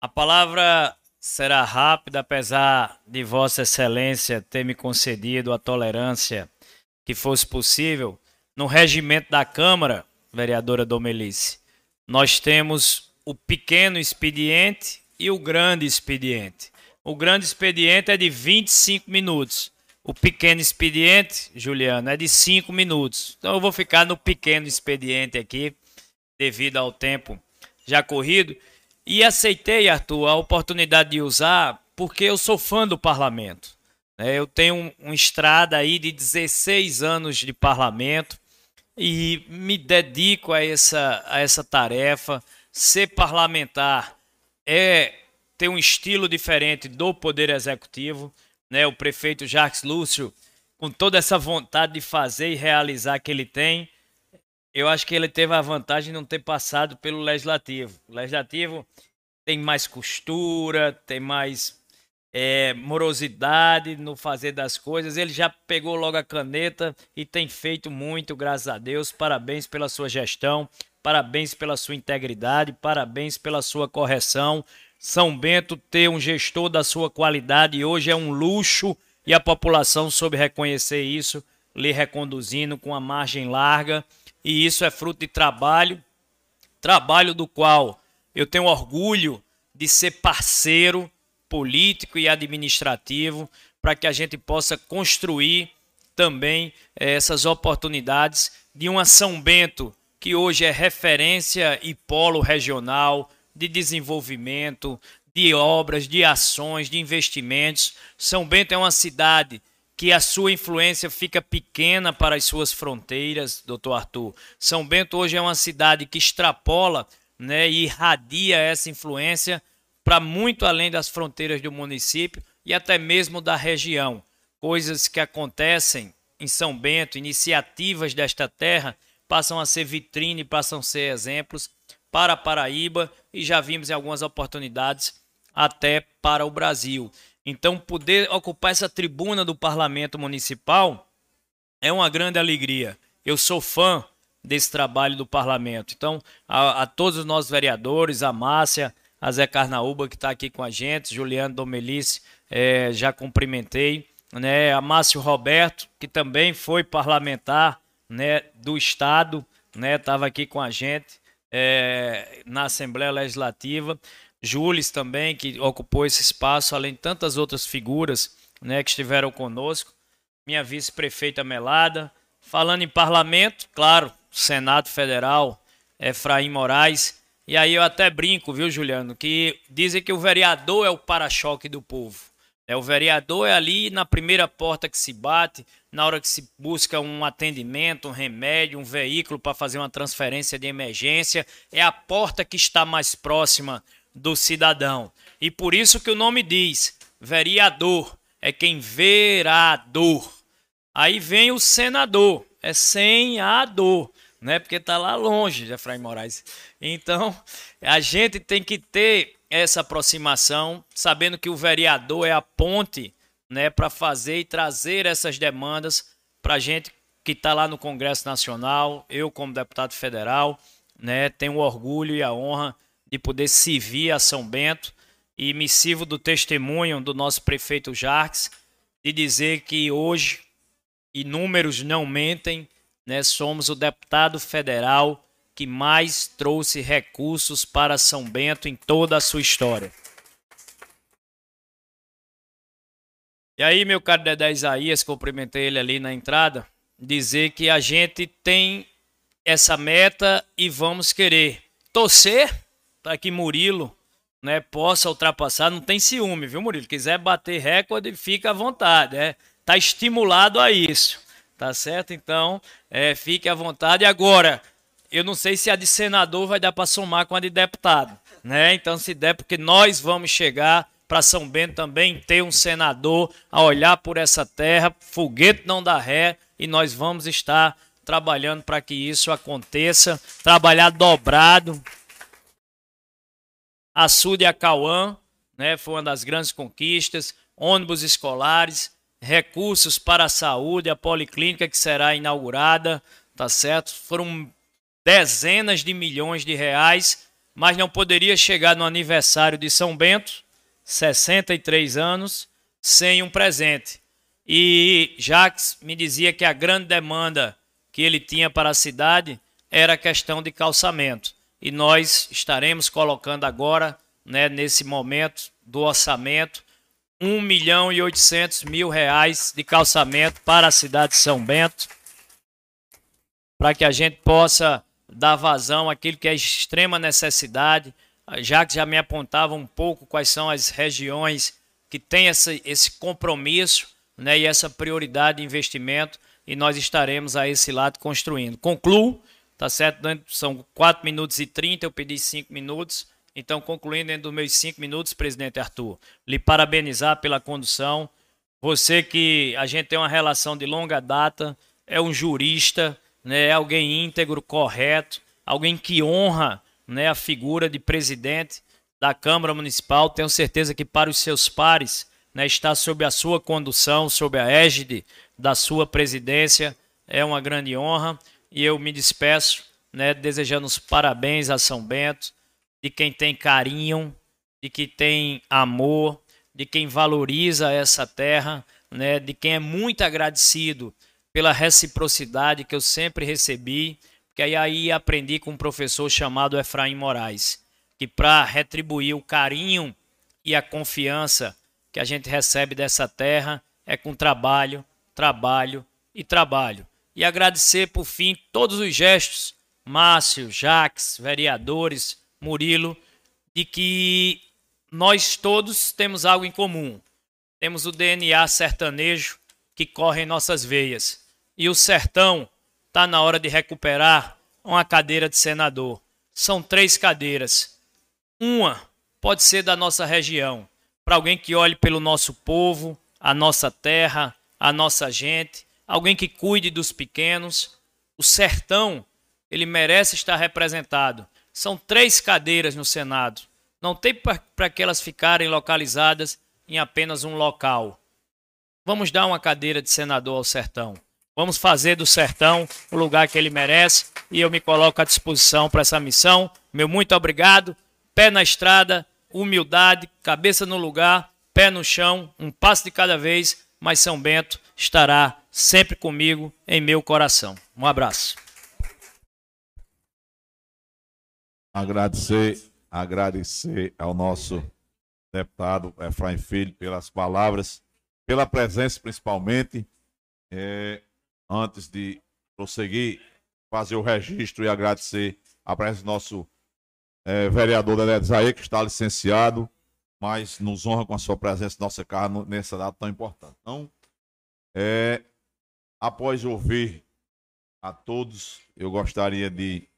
a palavra será rápida, apesar de Vossa Excelência ter me concedido a tolerância que fosse possível. No regimento da Câmara, vereadora Domelice. Nós temos o pequeno expediente e o grande expediente. O grande expediente é de 25 minutos. O pequeno expediente, Juliano, é de 5 minutos. Então eu vou ficar no pequeno expediente aqui, devido ao tempo já corrido. E aceitei, Arthur, a oportunidade de usar, porque eu sou fã do parlamento. Né? Eu tenho um, um estrada aí de 16 anos de parlamento e me dedico a essa, a essa tarefa. Ser parlamentar é ter um estilo diferente do Poder Executivo. Né? O prefeito Jacques Lúcio, com toda essa vontade de fazer e realizar que ele tem, eu acho que ele teve a vantagem de não ter passado pelo Legislativo. O Legislativo tem mais costura, tem mais é, morosidade no fazer das coisas. Ele já pegou logo a caneta e tem feito muito, graças a Deus. Parabéns pela sua gestão, parabéns pela sua integridade, parabéns pela sua correção. São Bento ter um gestor da sua qualidade hoje é um luxo e a população soube reconhecer isso, lhe reconduzindo com a margem larga. E isso é fruto de trabalho, trabalho do qual eu tenho orgulho de ser parceiro político e administrativo para que a gente possa construir também eh, essas oportunidades de uma São Bento que hoje é referência e polo regional de desenvolvimento, de obras, de ações, de investimentos. São Bento é uma cidade que a sua influência fica pequena para as suas fronteiras, doutor Arthur. São Bento hoje é uma cidade que extrapola né, e irradia essa influência para muito além das fronteiras do município e até mesmo da região. Coisas que acontecem em São Bento, iniciativas desta terra, passam a ser vitrine, passam a ser exemplos para a Paraíba e já vimos em algumas oportunidades até para o Brasil. Então, poder ocupar essa tribuna do parlamento municipal é uma grande alegria. Eu sou fã desse trabalho do parlamento. Então, a, a todos os nossos vereadores, a Márcia, a Zé Carnaúba, que está aqui com a gente, Juliano Domelice, é, já cumprimentei. Né, a Márcio Roberto, que também foi parlamentar né, do Estado, estava né, aqui com a gente é, na Assembleia Legislativa. Jules também, que ocupou esse espaço, além de tantas outras figuras né, que estiveram conosco. Minha vice-prefeita Melada. Falando em parlamento, claro, Senado Federal, Efraim Moraes. E aí eu até brinco, viu, Juliano, que dizem que o vereador é o para-choque do povo. É, o vereador é ali na primeira porta que se bate, na hora que se busca um atendimento, um remédio, um veículo para fazer uma transferência de emergência. É a porta que está mais próxima do cidadão. E por isso que o nome diz: vereador é quem verá dor. Aí vem o senador, é sem a dor, né? Porque está lá longe, Efraim Moraes. Então, a gente tem que ter essa aproximação, sabendo que o vereador é a ponte, né, para fazer e trazer essas demandas para gente que está lá no Congresso Nacional. Eu, como deputado federal, né, tenho o orgulho e a honra de poder servir a São Bento e me sirvo do testemunho do nosso prefeito Jarques de dizer que hoje, e números não mentem, né, somos o deputado federal que mais trouxe recursos para São Bento em toda a sua história. E aí, meu caro Dedé Isaías, cumprimentei ele ali na entrada, dizer que a gente tem essa meta e vamos querer torcer para que Murilo né, possa ultrapassar. Não tem ciúme, viu, Murilo? Quiser bater recorde, fica à vontade. É, tá estimulado a isso. Tá certo? Então, é, fique à vontade. Agora, eu não sei se a de senador vai dar para somar com a de deputado, né? Então, se der, porque nós vamos chegar para São Bento também ter um senador a olhar por essa terra, foguete não dá ré, e nós vamos estar trabalhando para que isso aconteça, trabalhar dobrado. Açude Acauã, né, foi uma das grandes conquistas, ônibus escolares, recursos para a saúde, a policlínica que será inaugurada, tá certo? Foram dezenas de milhões de reais, mas não poderia chegar no aniversário de São Bento, 63 anos, sem um presente. E Jacques me dizia que a grande demanda que ele tinha para a cidade era a questão de calçamento. E nós estaremos colocando agora, né, nesse momento do orçamento, 1 milhão e 800 mil reais de calçamento para a cidade de São Bento, para que a gente possa dar vazão àquilo que é extrema necessidade. Já que já me apontava um pouco quais são as regiões que têm esse, compromisso né, e essa prioridade de investimento, e nós estaremos a esse lado construindo. Concluo, tá certo? São 4 minutos e 30, eu pedi 5 minutos. Então, concluindo dentro dos meus 5 minutos, presidente Arthur, lhe parabenizar pela condução. Você que a gente tem uma relação de longa data, é um jurista, né, alguém íntegro, correto, alguém que honra né, a figura de presidente da Câmara Municipal. Tenho certeza que para os seus pares né, está sob a sua condução, sob a égide da sua presidência. É uma grande honra e eu me despeço né, desejando os parabéns a São Bento, de quem tem carinho, de quem tem amor, de quem valoriza essa terra, né, de quem é muito agradecido pela reciprocidade que eu sempre recebi, que aí, aí aprendi com um professor chamado Efraim Moraes, que para retribuir o carinho e a confiança que a gente recebe dessa terra, é com trabalho, trabalho e trabalho. E agradecer, por fim, todos os gestos, Márcio, Jaques, vereadores, Murilo, de que nós todos temos algo em comum. Temos o DNA sertanejo que corre em nossas veias. E o sertão está na hora de recuperar uma cadeira de senador. São três cadeiras. Uma pode ser da nossa região, para alguém que olhe pelo nosso povo, a nossa terra, a nossa gente, alguém que cuide dos pequenos. O sertão, ele merece estar representado. São três cadeiras no Senado. Não tem para que elas ficarem localizadas em apenas um local. Vamos dar uma cadeira de senador ao sertão. Vamos fazer do sertão o lugar que ele merece e eu me coloco à disposição para essa missão. Meu muito obrigado. Pé na estrada, humildade, cabeça no lugar, pé no chão, um passo de cada vez, mas São Bento estará sempre comigo em meu coração. Um abraço. Agradecer, agradecer ao nosso deputado Efraim Filho pelas palavras, pela presença principalmente. É, antes de prosseguir, fazer o registro e agradecer a presença do nosso é, vereador Dedé Zaê, que está licenciado, mas nos honra com a sua presença nossa casa nessa data tão importante. Então, é, após ouvir a todos, eu gostaria de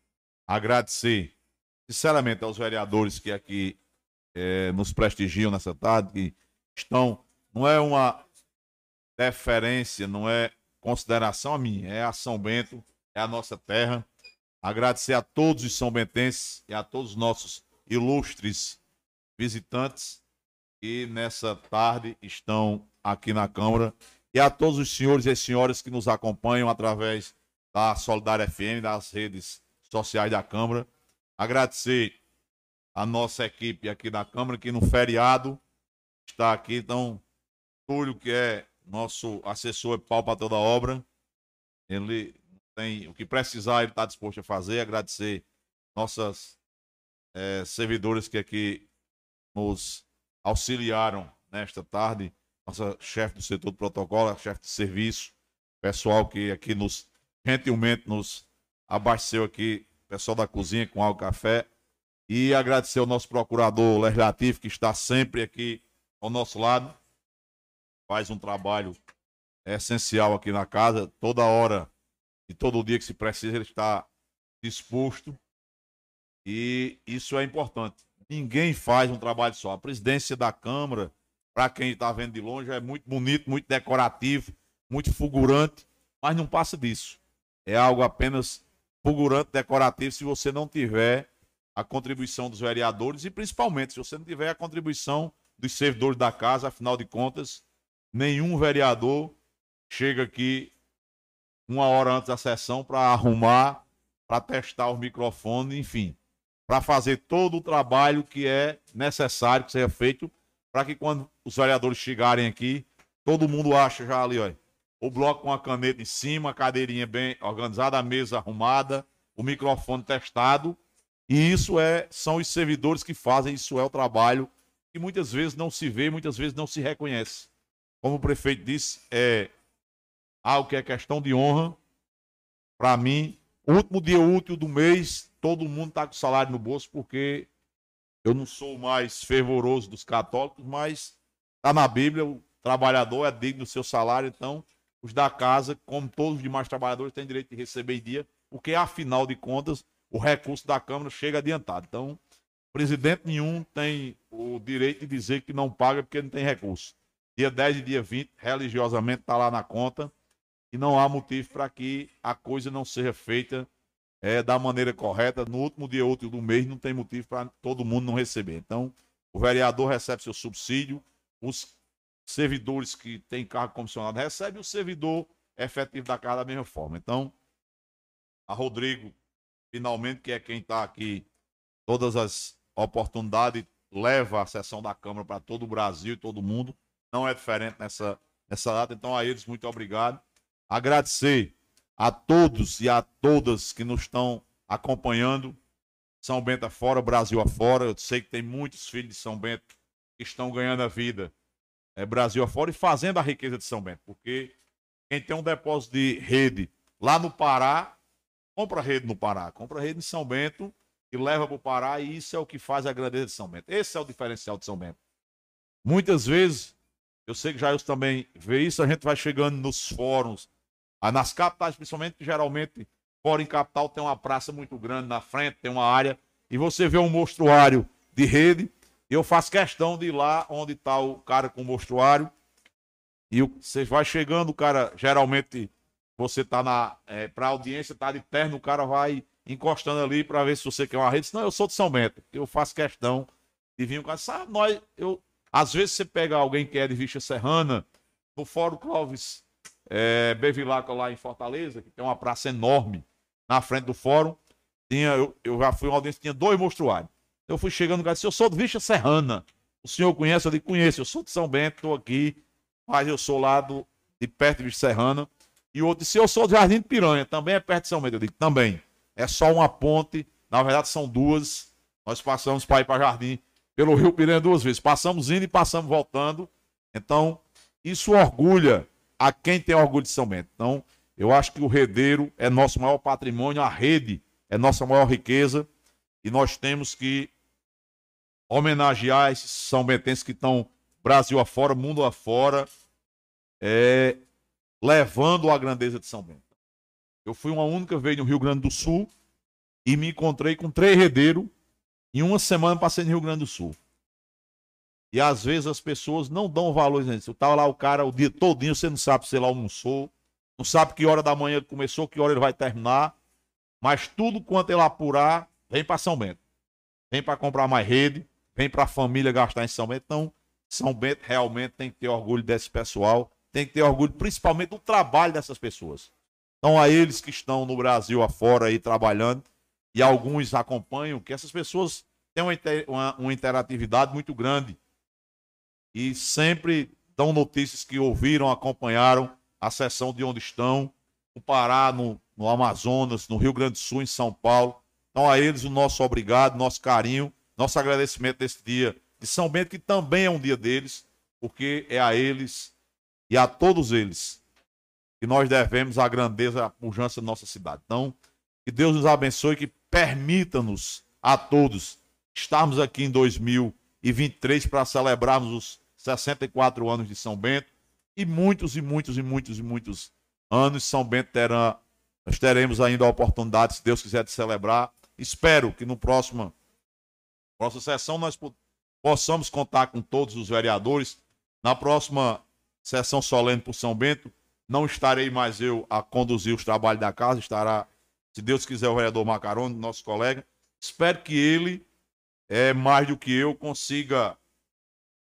agradecer sinceramente aos vereadores que aqui é, nos prestigiam nessa tarde, que estão, não é uma deferência, não é consideração a mim, é a São Bento, é a nossa terra. Agradecer a todos os são bentenses e a todos os nossos ilustres visitantes que nessa tarde estão aqui na Câmara e a todos os senhores e senhoras que nos acompanham através da Solidária FM, das redes sociais da Câmara. Agradecer a nossa equipe aqui da Câmara, que no feriado está aqui. Então, Túlio, que é nosso assessor é pau para toda obra. Ele tem o que precisar, ele está disposto a fazer. Agradecer nossas é, servidores que aqui nos auxiliaram nesta tarde. Nossa chefe do setor do protocolo, chefe de serviço, pessoal que aqui nos gentilmente nos abasteceu aqui, pessoal da cozinha com álcool café. E agradecer ao nosso procurador legislativo que está sempre aqui ao nosso lado faz um trabalho essencial aqui na casa, toda hora e todo dia que se precisa, ele está disposto. E isso é importante. Ninguém faz um trabalho só. A presidência da Câmara, para quem está vendo de longe, é muito bonito, muito decorativo, muito fulgurante, mas não passa disso. É algo apenas fulgurante, decorativo, se você não tiver a contribuição dos vereadores e principalmente se você não tiver a contribuição dos servidores da casa, afinal de contas, nenhum vereador chega aqui uma hora antes da sessão para arrumar, para testar o microfone, enfim, para fazer todo o trabalho que é necessário que seja feito para que quando os vereadores chegarem aqui, todo mundo acha já ali, ó, o bloco com a caneta em cima, a cadeirinha bem organizada, a mesa arrumada, o microfone testado. E isso é são os servidores que fazem, isso é o trabalho que muitas vezes não se vê, muitas vezes não se reconhece como o prefeito disse, é algo que é questão de honra. Para mim, último dia útil do mês, todo mundo está com salário no bolso, porque eu não sou mais fervoroso dos católicos, mas está na Bíblia, o trabalhador é digno do seu salário, então os da casa, como todos os demais trabalhadores, têm direito de receber dia, porque afinal de contas, o recurso da Câmara chega adiantado. Então, presidente nenhum tem o direito de dizer que não paga porque não tem recurso. Dia 10 e dia 20, religiosamente, está lá na conta. E não há motivo para que a coisa não seja feita é, da maneira correta. No último dia útil do mês, não tem motivo para todo mundo não receber. Então, o vereador recebe seu subsídio, os servidores que têm cargo comissionado recebem, o servidor efetivo da casa da mesma forma. Então, a Rodrigo, finalmente, que é quem está aqui, todas as oportunidades, leva a sessão da Câmara para todo o Brasil e todo mundo não é diferente nessa, nessa data. Então, a eles, muito obrigado. Agradecer a todos e a todas que nos estão acompanhando. São Bento afora, Brasil afora. Eu sei que tem muitos filhos de São Bento que estão ganhando a vida é, Brasil afora e fazendo a riqueza de São Bento. Porque quem tem um depósito de rede lá no Pará, compra rede no Pará, compra rede em São Bento e leva para o Pará, e isso é o que faz a grandeza de São Bento. Esse é o diferencial de São Bento. Muitas vezes, eu sei que Jair também vê isso, a gente vai chegando nos fóruns, nas capitais, principalmente, geralmente, fora em capital, tem uma praça muito grande na frente, tem uma área, e você vê um mostruário de rede, eu faço questão de ir lá onde está o cara com o mostruário, e você vai chegando, o cara, geralmente, você tá na. É, pra audiência, tá de terno, o cara vai encostando ali para ver se você quer uma rede. Não, eu sou de São Bento. Eu faço questão de vir. Sabe, nós, eu, às vezes você pega alguém que é de Vixa Serrana, no Fórum Clóvis é, Bevilacqua lá em Fortaleza, que tem uma praça enorme na frente do fórum. Tinha, eu, eu já fui uma audiência, tinha dois monstruários. Eu fui chegando no cara disse, eu sou de Vixa Serrana. O senhor conhece? Eu disse, conheço. Eu sou de São Bento, estou aqui, mas eu sou lá do, de perto de Vixa Serrana. E o outro disse, eu sou do Jardim de Piranha, também é perto de São Bento. Eu digo, também. É só uma ponte, na verdade são duas. Nós passamos para ir para Jardim pelo Rio Piranha duas vezes. Passamos indo e passamos voltando. Então, isso orgulha a quem tem orgulho de São Bento. Então, eu acho que o redeiro é nosso maior patrimônio, a rede é nossa maior riqueza e nós temos que homenagear esses São Bentenses que estão Brasil afora, mundo afora, é, levando a grandeza de São Bento. Eu fui uma única vez no Rio Grande do Sul e me encontrei com três redeiros. Em uma semana passei no Rio Grande do Sul. E às vezes as pessoas não dão valor. Eu tava lá o cara o dia todinho, você não sabe se ele almoçou, não sabe que hora da manhã ele começou, que hora ele vai terminar. Mas tudo quanto ele apurar, vem para São Bento. Vem para comprar mais rede, vem para a família gastar em São Bento. Então, São Bento realmente tem que ter orgulho desse pessoal, tem que ter orgulho principalmente do trabalho dessas pessoas. Então, a eles que estão no Brasil afora aí trabalhando, e alguns acompanham, que essas pessoas têm uma, uma, uma interatividade muito grande e sempre dão notícias que ouviram, acompanharam a sessão de onde estão, no Pará, no, no Amazonas, no Rio Grande do Sul, em São Paulo. Então, a eles o nosso obrigado, nosso carinho, nosso agradecimento desse dia de São Bento, que também é um dia deles, porque é a eles e a todos eles que nós devemos a grandeza, a pujança da nossa cidade. Então, que Deus nos abençoe, que permita-nos a todos estarmos aqui em 2023 para celebrarmos os 64 anos de São Bento e muitos e muitos e muitos e muitos anos São Bento terá nós teremos ainda a oportunidade, se Deus quiser, de celebrar. Espero que no próximo próxima sessão nós possamos contar com todos os vereadores. Na próxima sessão solene por São Bento, não estarei mais eu a conduzir os trabalhos da casa, estará, se Deus quiser, o vereador Macarone, nosso colega. Espero que ele, é, mais do que eu, consiga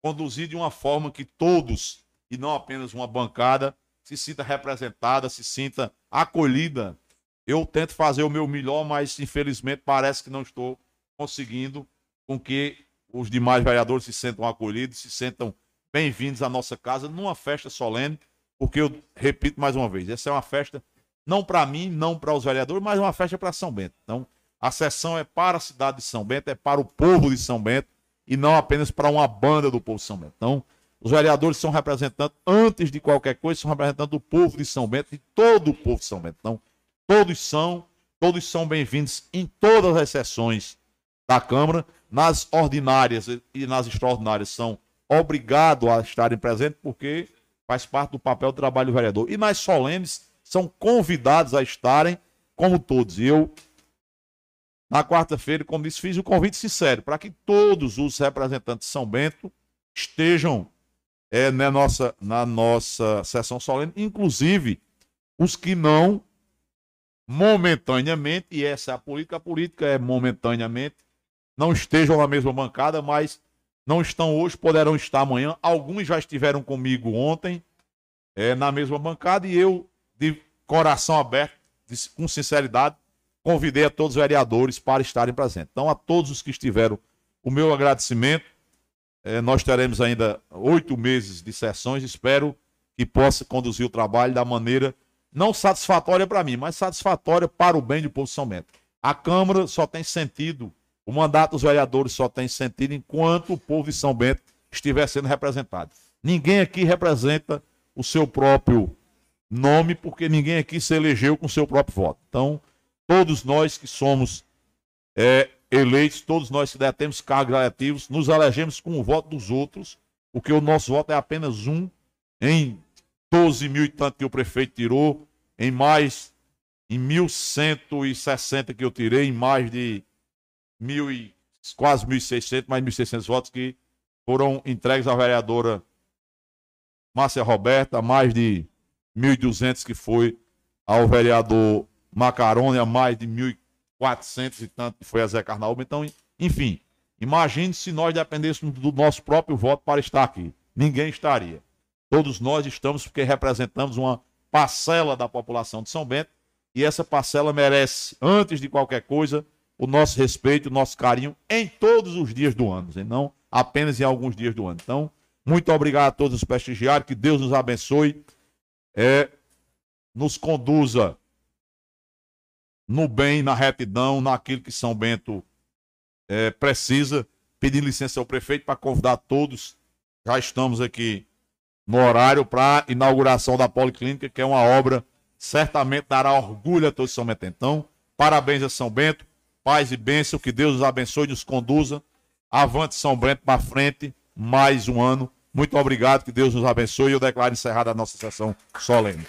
conduzir de uma forma que todos, e não apenas uma bancada, se sinta representada, se sinta acolhida. Eu tento fazer o meu melhor, mas infelizmente parece que não estou conseguindo com que os demais vereadores se sentam acolhidos, se sentam bem-vindos à nossa casa numa festa solene porque eu repito mais uma vez, essa é uma festa não para mim, não para os vereadores, mas uma festa para São Bento. Então, a sessão é para a cidade de São Bento, é para o povo de São Bento e não apenas para uma banda do povo de São Bento. Então, os vereadores são representantes, antes de qualquer coisa, são representantes do povo de São Bento e todo o povo de São Bento. Então, todos são, todos são bem-vindos em todas as sessões da Câmara, nas ordinárias e nas extraordinárias são obrigados a estarem presentes, porque faz parte do papel do trabalho do vereador. E nas solenes são convidados a estarem, como todos. E eu, na quarta-feira, como disse, fiz o convite sincero para que todos os representantes de São Bento estejam é, na, nossa, na nossa sessão solene, inclusive os que não momentaneamente, e essa é a política, a política é momentaneamente, não estejam na mesma bancada, mas não estão hoje, poderão estar amanhã. Alguns já estiveram comigo ontem, é, na mesma bancada, e eu, de coração aberto, com sinceridade, convidei a todos os vereadores para estarem presentes. Então, a todos os que estiveram, o meu agradecimento. É, nós teremos ainda oito meses de sessões, espero que possa conduzir o trabalho da maneira não satisfatória para mim, mas satisfatória para o bem do povo de São Bento. A Câmara só tem sentido o mandato dos vereadores só tem sentido enquanto o povo de São Bento estiver sendo representado. Ninguém aqui representa o seu próprio nome, porque ninguém aqui se elegeu com o seu próprio voto. Então, todos nós que somos é, eleitos, todos nós que detemos cargos eletivos, nos elegemos com o voto dos outros, porque o nosso voto é apenas um em 12 mil e tanto que o prefeito tirou, em mais, em 1.160 que eu tirei, em mais de mil e, quase 1.600, mais 1.600 votos que foram entregues à vereadora Márcia Roberta, mais de 1.200 que foi ao vereador Macarone, a mais de 1.400 e tanto que foi a Zé Carnaúba. Então, enfim, imagine se nós dependêssemos do nosso próprio voto para estar aqui. Ninguém estaria. Todos nós estamos porque representamos uma parcela da população de São Bento e essa parcela merece, antes de qualquer coisa, o nosso respeito, o nosso carinho em todos os dias do ano, e não apenas em alguns dias do ano. Então, muito obrigado a todos os prestigiários, que Deus nos abençoe, é, nos conduza no bem, na retidão, naquilo que São Bento é, precisa. Pedir licença ao prefeito para convidar todos. Já estamos aqui no horário para inauguração da Policlínica, que é uma obra certamente dará orgulho a todos os São Bento. Então, parabéns a São Bento, paz e bênção, que Deus nos abençoe e nos conduza. Avante São Bento para frente, mais um ano. Muito obrigado, que Deus nos abençoe e eu declaro encerrada a nossa sessão solene.